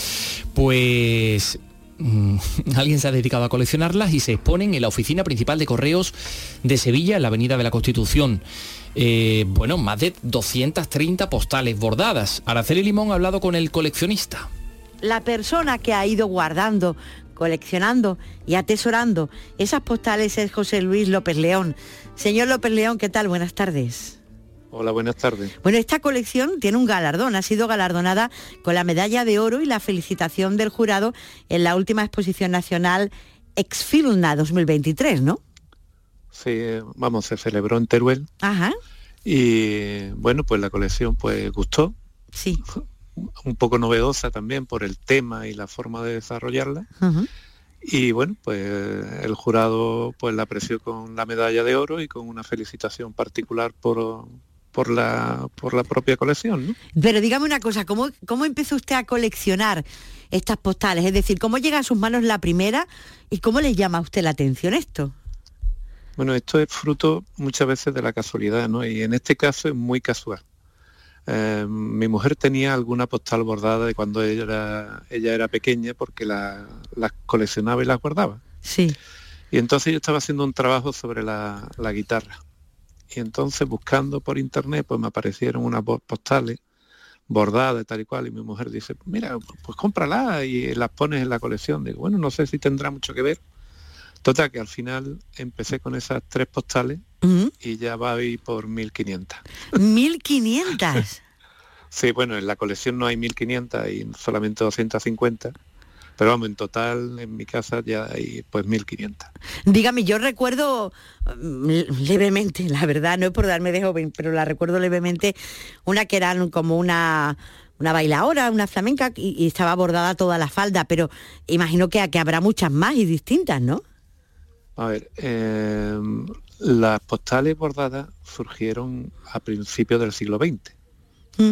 pues mm, alguien se ha dedicado a coleccionarlas y se exponen en la oficina principal de correos de Sevilla, en la Avenida de la Constitución. Eh, bueno, más de 230 postales bordadas. Araceli Limón ha hablado con el coleccionista. la persona que ha ido guardando, coleccionando y atesorando esas postales es José Luis López León. Señor López León, ¿qué tal? Buenas tardes. Hola, buenas tardes. Bueno, esta colección tiene un galardón, ha sido galardonada con la medalla de oro y la felicitación del jurado en la última exposición nacional Exfilna 2023, ¿no? Sí, eh, vamos, se celebró en Teruel Ajá, y bueno, pues la colección pues gustó. Sí. Un poco novedosa también por el tema y la forma de desarrollarla. Y bueno, pues el jurado pues la apreció con la medalla de oro y con una felicitación particular por, por, la, por la propia colección, ¿no? Pero dígame una cosa, ¿cómo, ¿cómo empezó usted a coleccionar estas postales? Es decir, ¿cómo llega a sus manos la primera y cómo le llama a usted la atención esto? Bueno, esto es fruto muchas veces de la casualidad, ¿no? Y en este caso es muy casual. Eh, mi mujer tenía alguna postal bordada de cuando ella era, ella era pequeña porque la- las coleccionaba y las guardaba. Sí. Y entonces yo estaba haciendo un trabajo sobre la, la guitarra. Y entonces buscando por internet, pues me aparecieron unas postales bordadas tal y cual. Y mi mujer dice, mira, pues cómprala y las pones en la colección. Digo, bueno, no sé si tendrá mucho que ver. Total, que al final empecé con esas tres postales y ya va a ir por 1500. 1500. Sí, bueno, en la colección no hay 1500 y solamente 250. Pero vamos, en total en mi casa ya hay pues 1500. Dígame, yo recuerdo mm, levemente, la verdad, no es por darme de joven, pero la recuerdo levemente, una que eran como una una bailadora, una flamenca, y, y estaba bordada toda la falda, pero imagino que, que habrá muchas más y distintas, ¿no? A ver, eh, las postales bordadas surgieron a principios del siglo XX.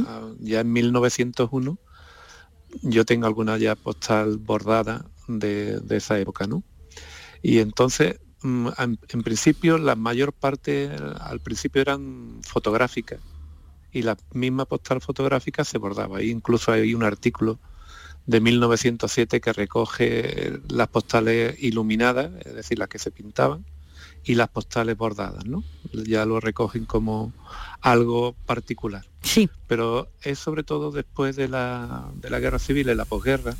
Ah, ya en 1901 yo tengo alguna ya postal bordada de, de esa época, ¿no? Y entonces, mm, en, en principio, la mayor parte al principio eran fotográficas y la misma postal fotográfica se bordaba. E incluso hay un artículo de 1907 que recoge las postales iluminadas, es decir, las que se pintaban, y las postales bordadas, ¿no? Ya lo recogen como algo particular. Sí. Pero es sobre todo después de la, de la guerra civil, en la posguerra,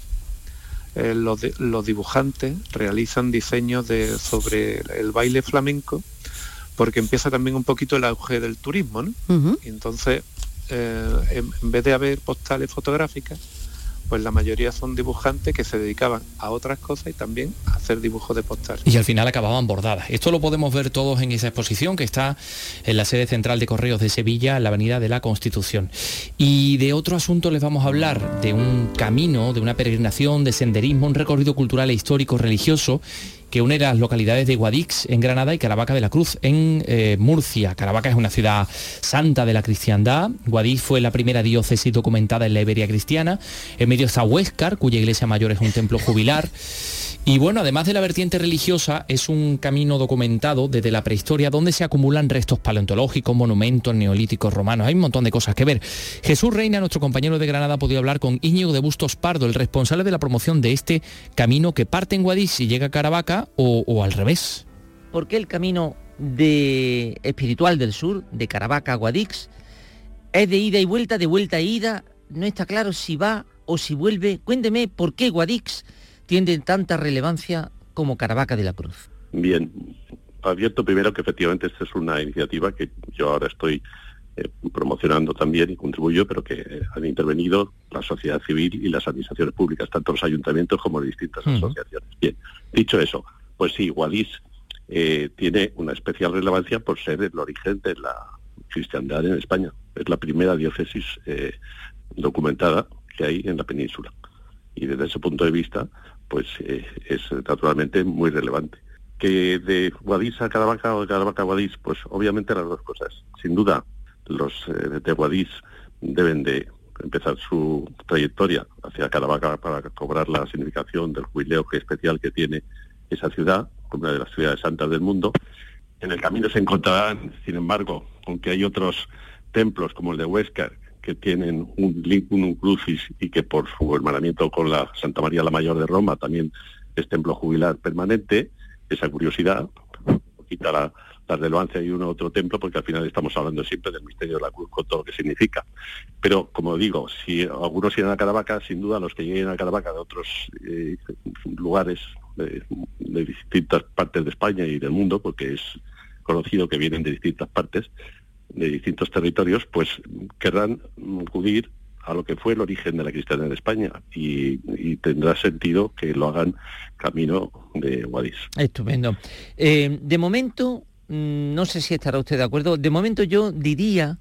eh, los, di- los dibujantes realizan diseños de, sobre el baile flamenco porque empieza también un poquito el auge del turismo, ¿no? Y entonces, eh, en, en vez de haber postales fotográficas, pues la mayoría son dibujantes que se dedicaban a otras cosas y también a hacer dibujos de postal. Y al final acababan bordadas. Esto lo podemos ver todos en esa exposición que está en la sede central de Correos de Sevilla, en la Avenida de la Constitución. Y de otro asunto les vamos a hablar, de un camino, de una peregrinación, de senderismo, un recorrido cultural e histórico religioso que une las localidades de Guadix en Granada y Caravaca de la Cruz en eh, Murcia. Caravaca es una ciudad santa de la cristiandad. Guadix fue la primera diócesis documentada en la Iberia cristiana. En medio está Huéscar, cuya iglesia mayor es un templo jubilar. Y bueno, además de la vertiente religiosa, es un camino documentado desde la prehistoria donde se acumulan restos paleontológicos, monumentos neolíticos romanos. Hay un montón de cosas que ver. Jesús Reina, nuestro compañero de Granada, ha podido hablar con Íñigo de Bustos Pardo, el responsable de la promoción de este camino que parte en Guadix y llega a Caravaca o, al revés. ¿Por qué el camino de espiritual del sur, de Caravaca a Guadix, es de ida y vuelta, de vuelta e ida? No está claro si va o si vuelve. Cuénteme por qué Guadix tiene tanta relevancia como Caravaca de la Cruz. Bien, advierto primero que efectivamente esta es una iniciativa que yo ahora estoy eh, promocionando también y contribuyo, pero que eh, han intervenido la sociedad civil y las administraciones públicas, tanto los ayuntamientos como distintas asociaciones. Bien, dicho eso, pues sí, Guadix eh, tiene una especial relevancia por ser el origen de la cristiandad en España. Es la primera diócesis documentada que hay en la península. Y desde ese punto de vista, pues eh, es naturalmente muy relevante. Que de Guadix a Caravaca o de Caravaca a Guadix, pues obviamente las dos cosas. Sin duda, los eh, de Guadix deben de empezar su trayectoria hacia Caravaca para cobrar la significación del jubileo especial que tiene esa ciudad, una de las ciudades santas del mundo. En el camino se encontrarán, sin embargo, aunque hay otros templos como el de Huesca, que tienen un un crucis y que por su hermanamiento con la Santa María la Mayor de Roma también es templo jubilar permanente, esa curiosidad, quita la, la relevancia de uno u otro templo, porque al final estamos hablando siempre del misterio de la cruz con todo lo que significa. Pero, como digo, si algunos irán a Caravaca, sin duda los que lleguen a Caravaca de otros eh, lugares de distintas partes de España y del mundo, porque es conocido que vienen de distintas partes, de distintos territorios, pues querrán acudir a lo que fue el origen de la cristiandad en España y, y tendrá sentido que lo hagan camino de Guadix. Estupendo. Eh, de momento, mm, no sé si estará usted de acuerdo, de momento yo diría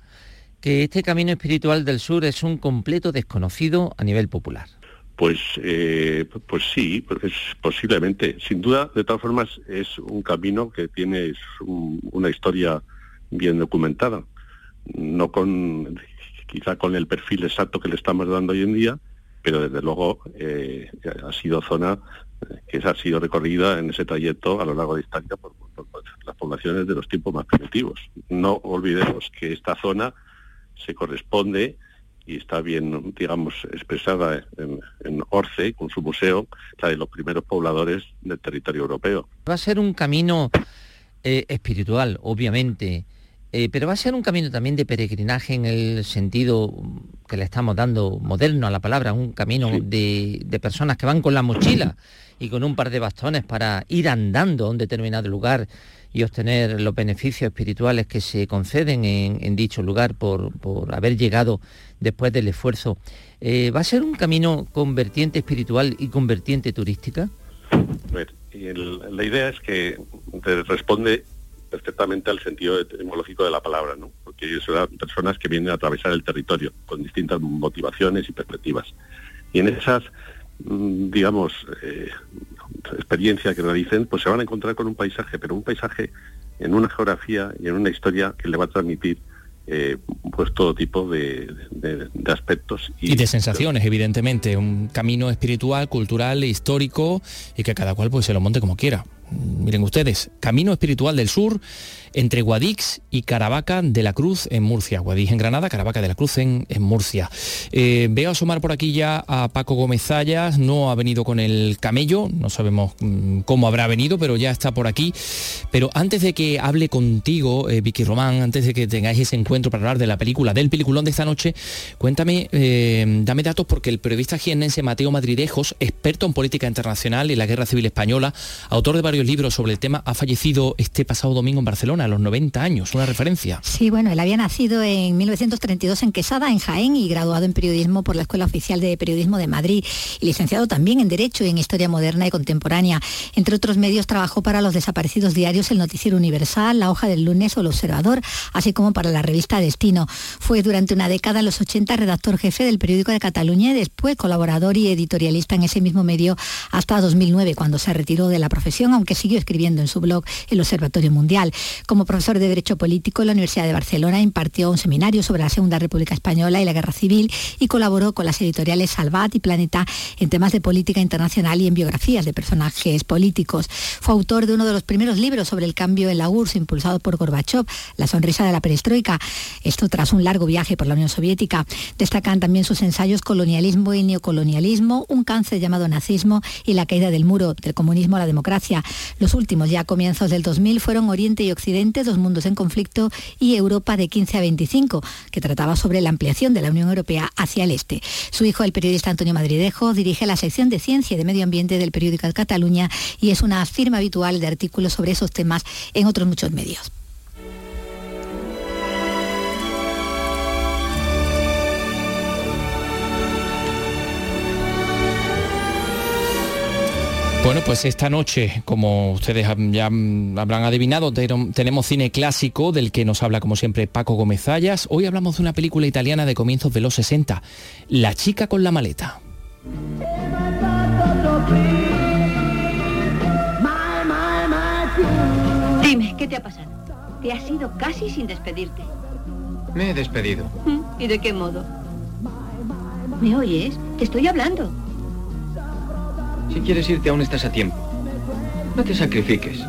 que este camino espiritual del sur es un completo desconocido a nivel popular. Pues, eh, pues sí, pues es posiblemente. Sin duda, de todas formas, es un camino que tiene un- una historia bien documentada, no con quizá con el perfil exacto que le estamos dando hoy en día, pero desde luego eh, ha sido zona eh, que ha sido recorrida en ese trayecto a lo largo de vida por, las poblaciones de los tiempos más primitivos. No olvidemos que esta zona se corresponde y está bien, digamos, expresada en, en Orce, con su museo, la de los primeros pobladores del territorio europeo. Va a ser un camino eh, espiritual, obviamente, eh, pero va a ser un camino también de peregrinaje en el sentido que le estamos dando moderno a la palabra, un camino de, de personas que van con la mochila y con un par de bastones para ir andando a un determinado lugar y obtener los beneficios espirituales que se conceden en, en dicho lugar por, por haber llegado después del esfuerzo. Eh, ¿Va a ser un camino con vertiente espiritual y con vertiente turística? A ver, y el- la idea es que te responde perfectamente al sentido etimológico de la palabra, ¿no? Porque son personas que vienen a atravesar el territorio con distintas motivaciones y perspectivas. Y en esas, mm, digamos, eh, experiencias que realicen, pues se van a encontrar con un paisaje, pero un paisaje en una geografía y en una historia que le va a transmitir eh, pues todo tipo de, aspectos Y de sensaciones, evidentemente, un camino espiritual, cultural, histórico y que cada cual pues se lo monte como quiera. Miren ustedes, Camino Espiritual del Sur entre Guadix y Caravaca de la Cruz en Murcia. Guadix en Granada, Caravaca de la Cruz en, en Murcia. Eh, veo asomar por aquí ya a Paco Gómez Zayas, no ha venido con el camello, no sabemos mm, cómo habrá venido, pero ya está por aquí. Pero antes de que hable contigo, eh, Vicky Román, antes de que tengáis ese encuentro para hablar de la película, del peliculón de esta noche, cuéntame, eh, dame datos porque el periodista jiennense Mateo Madridejos, experto en política internacional y la guerra civil española, autor de varios libros sobre el tema, ha fallecido este pasado domingo en Barcelona, a los 90 años, una referencia. Sí, bueno, él había nacido en 1932 en Quesada, en Jaén, y graduado en periodismo por la Escuela Oficial de Periodismo de Madrid, y licenciado también en Derecho y en Historia Moderna y Contemporánea. Entre otros medios trabajó para los desaparecidos diarios El Noticiero Universal, La Hoja del Lunes o El Observador, así como para la revista Destino. Fue durante una década, en los 80, redactor jefe del periódico de Cataluña y después colaborador y editorialista en ese mismo medio hasta 2009, cuando se retiró de la profesión, aunque siguió escribiendo en su blog El Observatorio Mundial. Como profesor de Derecho Político en la Universidad de Barcelona, impartió un seminario sobre la Segunda República Española y la Guerra Civil y colaboró con las editoriales Salvat y Planeta en temas de política internacional y en biografías de personajes políticos. Fue autor de uno de los primeros libros sobre el cambio en la URSS, impulsado por Gorbachev, La sonrisa de la perestroika. Esto tras un largo viaje por la Unión Soviética. Destacan también sus ensayos Colonialismo y Neocolonialismo, un cáncer llamado nazismo y la caída del muro, del comunismo a la democracia. Los últimos, ya a comienzos del 2000, fueron Oriente y Occidente, dos mundos en conflicto, y Europa de 15 a 25, que trataba sobre la ampliación de la Unión Europea hacia el este. Su hijo, el periodista Antonio Madridejo, dirige la sección de Ciencia y de Medio Ambiente del periódico de Cataluña y es una firma habitual de artículos sobre esos temas en otros muchos medios. Bueno, pues esta noche, como ustedes ya habrán adivinado, tenemos cine clásico del que nos habla como siempre Paco Gómez Zayas. Hoy hablamos de una película italiana de comienzos de los 60, La chica con la maleta. Dime, ¿qué te ha pasado? Te has ido casi sin despedirte. Me he despedido. ¿Y de qué modo? ¿Me oyes? Te estoy hablando. Si quieres irte aún estás a tiempo. No te sacrifiques.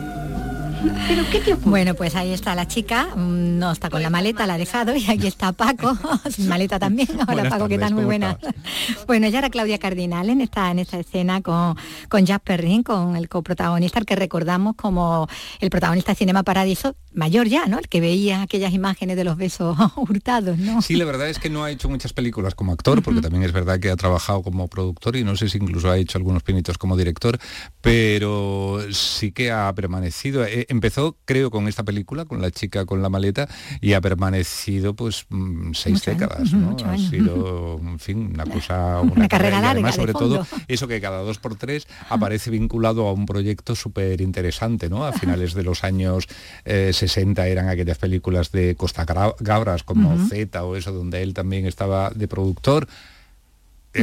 ¿Pero qué te ocurre? Bueno, pues ahí está la chica, mm, no está con la maleta, la ha dejado y aquí está Paco, sin maleta también. Hola Buenas Paco, ¿qué tal? Muy ¿cómo buena. Bueno, ella era Claudia Cardinal en esta, en esta escena con, con Jack Perrin, con el coprotagonista, el que recordamos como el protagonista de Cinema Paradiso, mayor ya, ¿no? El que veía aquellas imágenes de los besos hurtados, ¿no? Sí, la verdad es que no ha hecho muchas películas como actor, porque también es verdad que ha trabajado como productor y no sé si incluso ha hecho algunos pinitos como director, pero sí que ha permanecido. Eh, empezó, creo, con esta película, con la chica con la maleta, y ha permanecido pues mm, seis años, décadas, ¿no? Ha sido, en fin, una cosa, Una carrera y además, larga, de sobre todo, eso que cada dos por tres aparece vinculado a un proyecto súper interesante, ¿no? A finales de los años eh, 60 eran aquellas películas de Costa Gabras como. Z o eso, donde él también estaba de productor.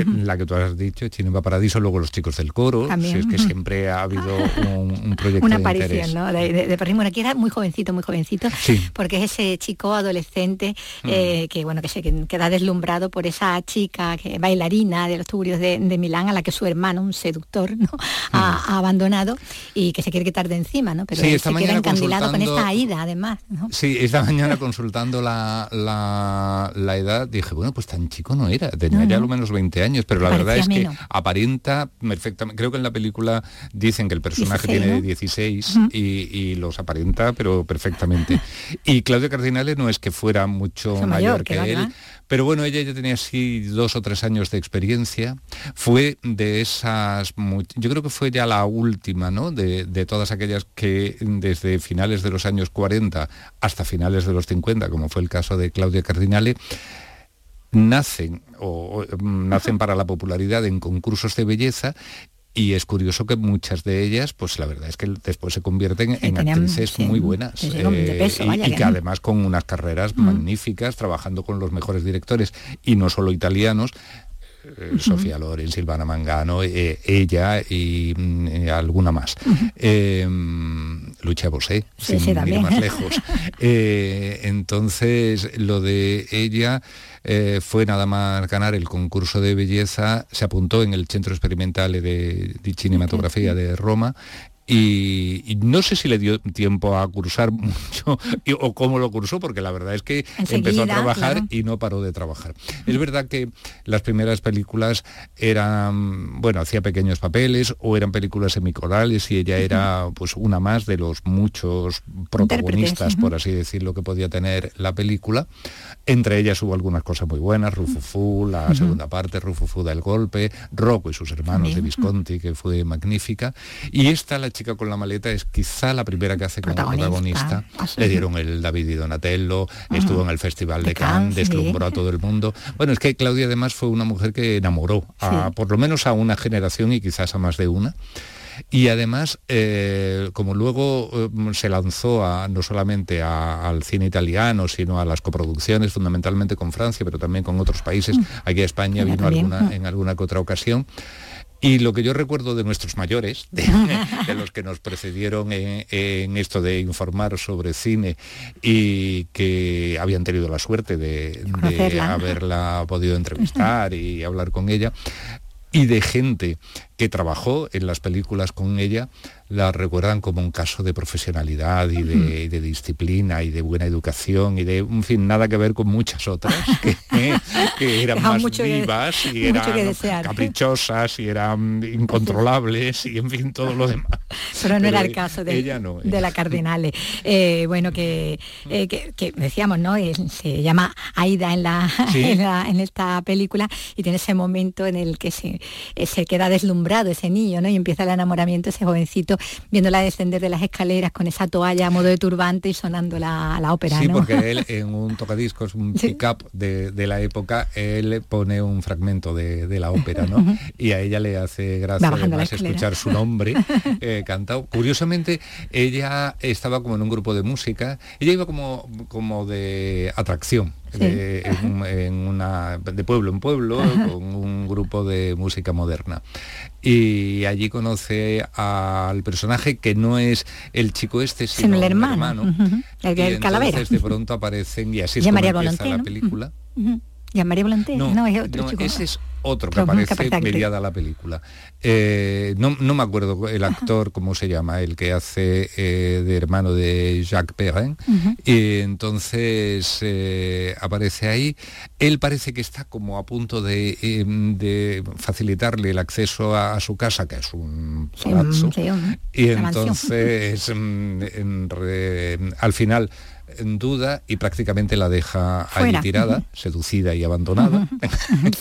Eh, La que tú has dicho, Cinema Paradiso, luego los chicos del coro, También. si es que siempre ha habido un, un proyecto Una de aparición, interés. ¿no? De, de, de. Bueno, aquí era muy jovencito, muy jovencito, Sí. porque es ese chico adolescente Mm. eh, que, bueno, que se que- queda deslumbrado por esa chica que, bailarina de los tuburios de, de Milán, a la que su hermano, un seductor, ¿no? ha, ha abandonado y que se quiere quitar de encima, ¿no? Pero Mm. Sí, él esta se queda encandilado con esta ida, además, ¿no? Sí, esta mañana consultando la, la, la edad dije, bueno, pues tan chico no era, tenía ya al menos 20 años, pero la verdad es que aparenta perfectamente, creo que en la película dicen que el personaje 16, tiene ¿no? 16 Ujú. y, y los aparenta, pero perfectamente. Y Claudia Cardinale no es que fuera mucho mayor, mayor, que él, pero bueno, ella ya tenía así dos o tres años de experiencia. Fue de esas, yo creo que fue ya la última, ¿no? De, de todas aquellas que desde finales de los años 40 hasta finales de los 50, como fue el caso de Claudia Cardinale, nacen o, o, mm, nacen para la popularidad en concursos de belleza y es curioso que muchas de ellas, pues la verdad es que después se convierten en tenían, actrices sí, muy buenas eh, peso, y, vaya y que- que además con unas carreras magníficas, trabajando con los mejores directores y no solo italianos, eh, Sofía Loren, Silvana Mangano, eh, ella y mm, eh, alguna más. Lucha Bosé, Sí, sin sí, ir más lejos. Eh, entonces, lo de ella eh, fue nada más ganar el concurso de belleza, se apuntó en el Centro Experimental de, de Cinematografía de Roma y, y no sé si le dio tiempo a cursar mucho y- o cómo lo cursó, porque la verdad es que empezó a trabajar claro. y no paró de trabajar. Es verdad que las primeras películas eran, bueno, hacía pequeños papeles o eran películas semicorales y ella era pues una más de los muchos protagonistas, por así decirlo, que podía tener la película. Entre ellas hubo algunas cosas muy buenas, Rufufu, la segunda parte, Rufufu da el golpe, Rocco y sus hermanos de. Visconti, que fue magnífica. Y esta, la chica con la maleta es quizá la primera que hace como protagonista. Ah, Le dieron el David y Donatello, estuvo en el Festival de, Cannes, deslumbró a todo el mundo. Bueno, es que Claudia además fue una mujer que enamoró a, por lo menos a una generación y quizás a más de una. Y además, eh, como luego eh, se lanzó a- no solamente a- al cine italiano, sino a las coproducciones, fundamentalmente con Francia, pero también con otros países, aquí a España vino alguna, Mm. en alguna que otra ocasión. Y lo que yo recuerdo de nuestros mayores, de, de los que nos precedieron en, en esto de informar sobre cine y que habían tenido la suerte de, haberla podido entrevistar y hablar con ella, y de gente que trabajó en las películas con ella, la recuerdan como un caso de profesionalidad y de, y de disciplina y de buena educación y de, en fin, nada que ver con muchas otras que, que eran más que- vivas y eran caprichosas y eran incontrolables y en fin todo lo demás. pero no era el caso de, ella no, de la Cardinale. Eh, bueno, que, eh, que, que decíamos, ¿no? Se llama Aida en, la, Sí. en, la- en esta película y tiene ese momento en el que se, eh, se queda deslumbrado ese niño, ¿no? Y empieza el enamoramiento, ese jovencito, viéndola descender de las escaleras con esa toalla a modo de turbante y sonando la, la ópera, Sí, ¿no? porque él en un tocadiscos, un pick-up de, de la época, él pone un fragmento de, de la ópera, ¿no? Y a ella le hace gracia además escuchar su nombre eh, cantado. Curiosamente, ella estaba como en un grupo de música, ella iba como, como de atracción. De, en, en una, de pueblo en pueblo, con un grupo de música moderna. Y allí conoce al personaje que no es el chico este, sino, Sino el hermano, ujú, el, y el calavera. entonces de pronto aparecen y así es como empieza la ¿no? película. Ujú. ¿Y a María Volonté? No, No, es otro no, chico. ese es otro que aparece mediada la película. Eh, no, no me acuerdo el actor, cómo se llama, el que hace eh, de hermano de Jacques Perrin. Y entonces eh, aparece ahí. Él parece que está como a punto de, eh, de facilitarle el acceso a, a su casa, que es un Sí, un palazzo. Y entonces, en re- al final, duda y prácticamente la deja allí Fuera. tirada, seducida y abandonada.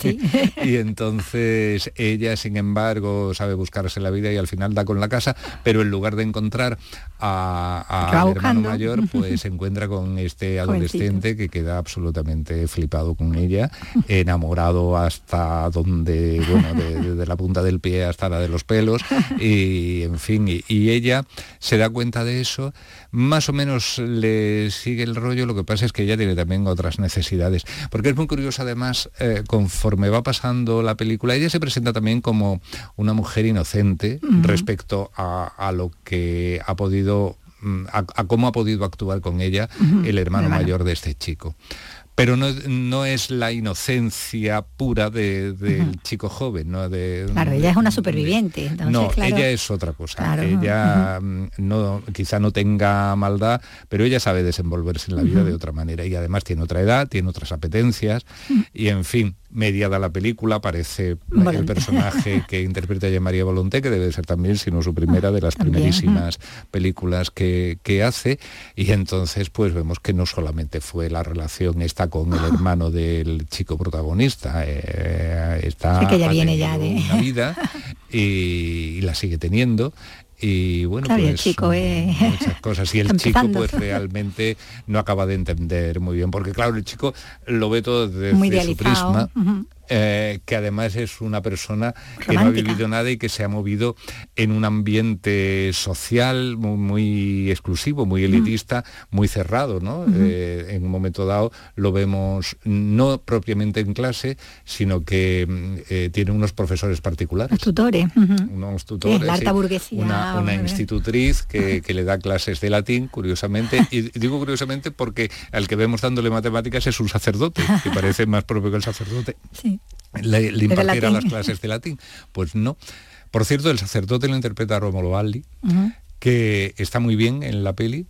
Sí. y entonces ella, sin embargo, sabe buscarse la vida y al final da con la casa, pero en lugar de encontrar a- hermano mayor, pues se encuentra con este adolescente que queda absolutamente flipado con ella, enamorado hasta donde, bueno, de, de- de la punta del pie hasta la de los pelos, y en fin, y, y ella se da cuenta de eso, más o menos le sigue el rollo, lo que pasa es que ella tiene también otras necesidades, porque es muy curioso además, eh, conforme va pasando la película, ella se presenta también como una mujer inocente respecto a, a lo que ha podido mm, a, a cómo ha podido actuar con ella el hermano hermano. mayor de este chico. Pero no, no es la inocencia pura de- del chico joven, ¿no? De, Claro, ella es una superviviente. Entonces, no, claro, ella es otra cosa. Claro, Ella mm, no, quizá no tenga maldad, pero ella sabe desenvolverse en la vida de otra manera y además tiene otra edad, tiene otras apetencias y en fin, mediada la película aparece el personaje que interpreta ya María Volonté, que debe ser también, si no su primera, de las También. primerísimas películas que, que hace. Y entonces pues vemos que no solamente fue la relación esta con el hermano del chico protagonista, eh, está Sí, que ya viene ya de- una vida y, y la sigue teniendo y bueno Claro, y el pues chico es- muchas cosas. Y el chico pues realmente no acaba de entender muy bien porque claro el chico lo ve todo desde su prisma. Eh, que además es una persona que no ha vivido nada y que se ha movido en un ambiente social muy, muy exclusivo, muy elitista, muy cerrado, ¿no? Eh, en un momento dado lo vemos no propiamente en clase, sino que mm, eh, tiene unos profesores particulares Los tutores. ujú. unos tutores, la alta burguesía, una, institutriz que, que le da clases de latín, curiosamente, y digo curiosamente porque al que vemos dándole matemáticas es un sacerdote, que parece más propio que el sacerdote Sí. Le, impartiera las clases de latín. Pues no. Por cierto, el sacerdote lo interpreta Rómulo Valli, Ujú. que está muy bien en la peli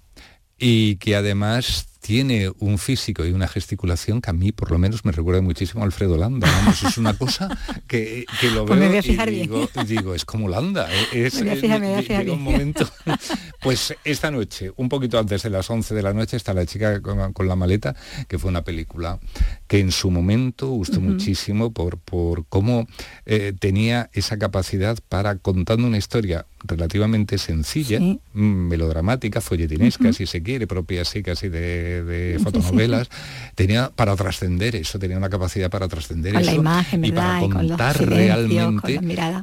y que además tiene un físico y una gesticulación que a mí por lo menos me recuerda muchísimo a Alfredo Landa. vamos, es una cosa que, que lo Pues me veo voy a y bien. digo, es como Landa. Es, Me voy a fijar, me voy a lle- fijar llega un momento, Pues esta noche, un poquito antes de las 11 de la noche, está La chica con, con la maleta, que fue una película que en su momento gustó muchísimo por, por cómo eh, tenía esa capacidad para contando una historia relativamente sencilla, Sí. mm, melodramática, folletinesca, si se quiere, propia así casi de, de fotonovelas, tenía para trascender eso, tenía una capacidad para trascender Con la eso imagen, y para contar realmente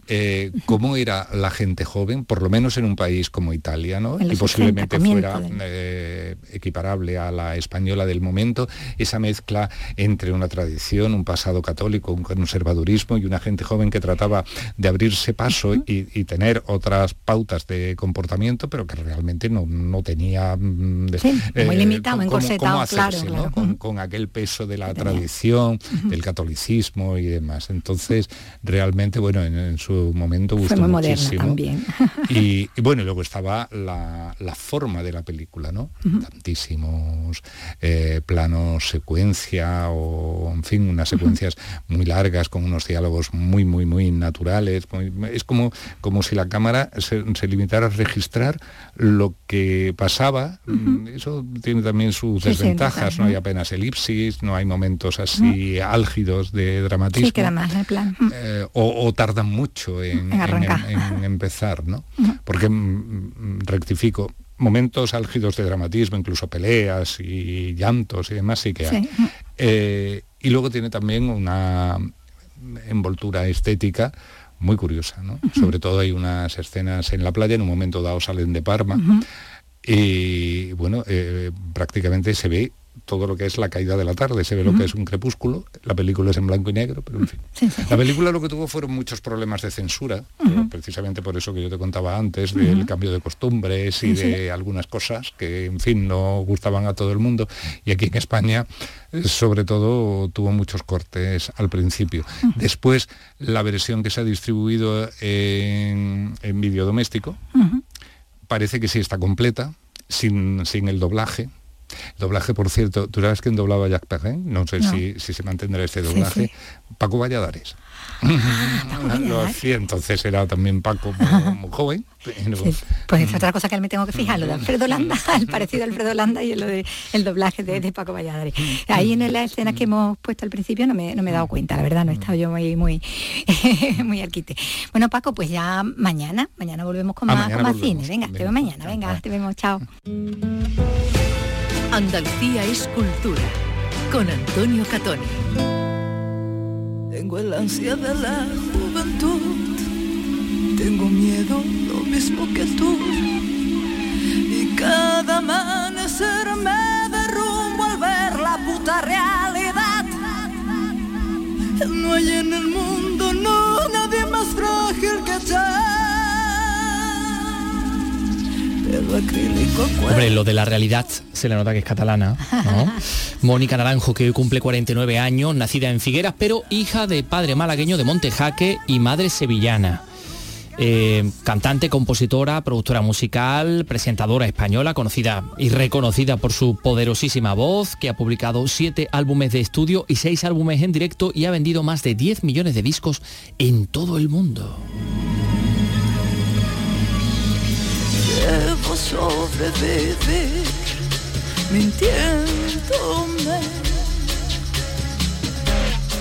eh, cómo era la gente joven, por lo menos en un país como Italia, ¿no? Y posiblemente 80, fuera eh, equiparable a la española del momento, esa mezcla entre una tradición, un pasado católico, un conservadurismo y una gente joven que trataba de abrirse paso y, y tener otras pautas de comportamiento, pero que realmente no, no tenía mm, de- Sí, muy limitado, encorsetado, cómo hacerse, claro, ¿no? claro. Con, con aquel peso de la tradición, del catolicismo y demás. Entonces, realmente, bueno, en, en su momento gustó Fue muy moderna muchísimo. también. Y, y bueno, y luego estaba la, la forma de la película, ¿no? Tantísimos eh, planos secuencia o, en fin, unas secuencias muy largas con unos diálogos muy, muy, muy naturales. muy- es como, como si la cámara se, se limitara a registrar lo que pasaba. Mm, Eso tiene también sus desventajas, no hay apenas elipsis, no hay momentos así álgidos de dramatismo. Sí, queda más en plan. Eh, o, o tardan mucho en, En arrancar. en- en empezar, ¿no? Porque, mm, mm, rectifico, momentos álgidos de dramatismo, incluso peleas y llantos y demás sí que hay. Sí. Eh, y luego tiene también una envoltura estética muy curiosa, ¿no? Sobre todo hay unas escenas en la playa, en un momento dado salen de Parma, y bueno, eh, prácticamente se ve todo lo que es la caída de la tarde, se ve lo que es un crepúsculo, la película es en blanco y negro, pero en fin. La película lo que tuvo fueron muchos problemas de censura, Ujú. precisamente por eso que yo te contaba antes, del cambio de costumbres y Sí, de algunas cosas que, en fin, no gustaban a todo el mundo. Y aquí en España, eh, sobre todo, tuvo muchos cortes al principio. Después, la versión que se ha distribuido en, en vídeo doméstico, parece que sí está completa, sin, sin el doblaje. Doblaje, por cierto, ¿tú sabes quién doblaba Jack Perrin? No sé No. Si, si se mantendrá este doblaje. sí. Paco Valladares. Paco Lo hacía, entonces era también Paco muy, muy joven. pero- Pues es otra cosa que me tengo que fijar, lo de Alfredo Landa, el parecido a Alfredo Landa y lo de el doblaje de, de Paco Valladares. Ahí en la escena que hemos puesto al principio no me, no me he dado cuenta, la verdad, no he estado yo muy muy muy arquite. Bueno, Paco, pues ya mañana, mañana volvemos con Ah, más, con más volvemos. cine. Venga, te veo mañana, venga, te vemos, chao. Andalucía es cultura. Con Antonio Catoni. Tengo el ansia de la juventud. Tengo miedo lo mismo que tú. Y cada amanecer me derrumbo al ver la puta realidad. No hay en el mundo, no, nadie más frágil que yo. Hombre, lo de la realidad se le nota que es catalana, ¿no? Mónica Naranjo, que hoy cumple 49 años, nacida en Figueras, pero hija de padre malagueño de Montejaque y madre sevillana. Eh, cantante, compositora, productora musical, presentadora española, conocida y reconocida por su poderosísima voz, que ha publicado siete álbumes de estudio y seis álbumes en directo y ha vendido más de 10 millones de discos en todo el mundo. Debo sobrevivir mintiéndome.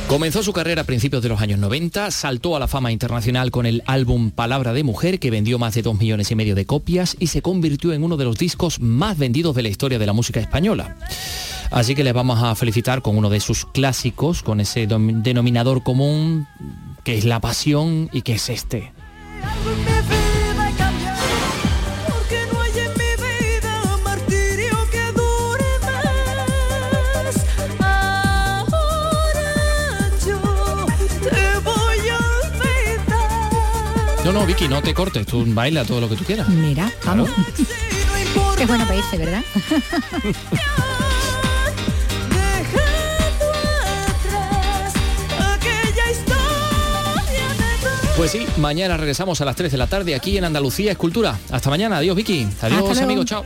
Comenzó su carrera a principios de los años 90, saltó a la fama internacional con el álbum Palabra de Mujer, que vendió más de dos millones y medio de copias y se convirtió en uno de los discos más vendidos de la historia de la música española. Así que les vamos a felicitar con uno de sus clásicos, con ese denominador común que es la pasión y que es este. No, no, Vicky, no te cortes, tú baila todo lo que tú quieras. Mira, vamos. Qué bueno para irse, ¿verdad? Pues sí, mañana regresamos a las 3 de la tarde aquí en Andalucía Escultura. Hasta mañana, adiós Vicky. Adiós amigos, chao.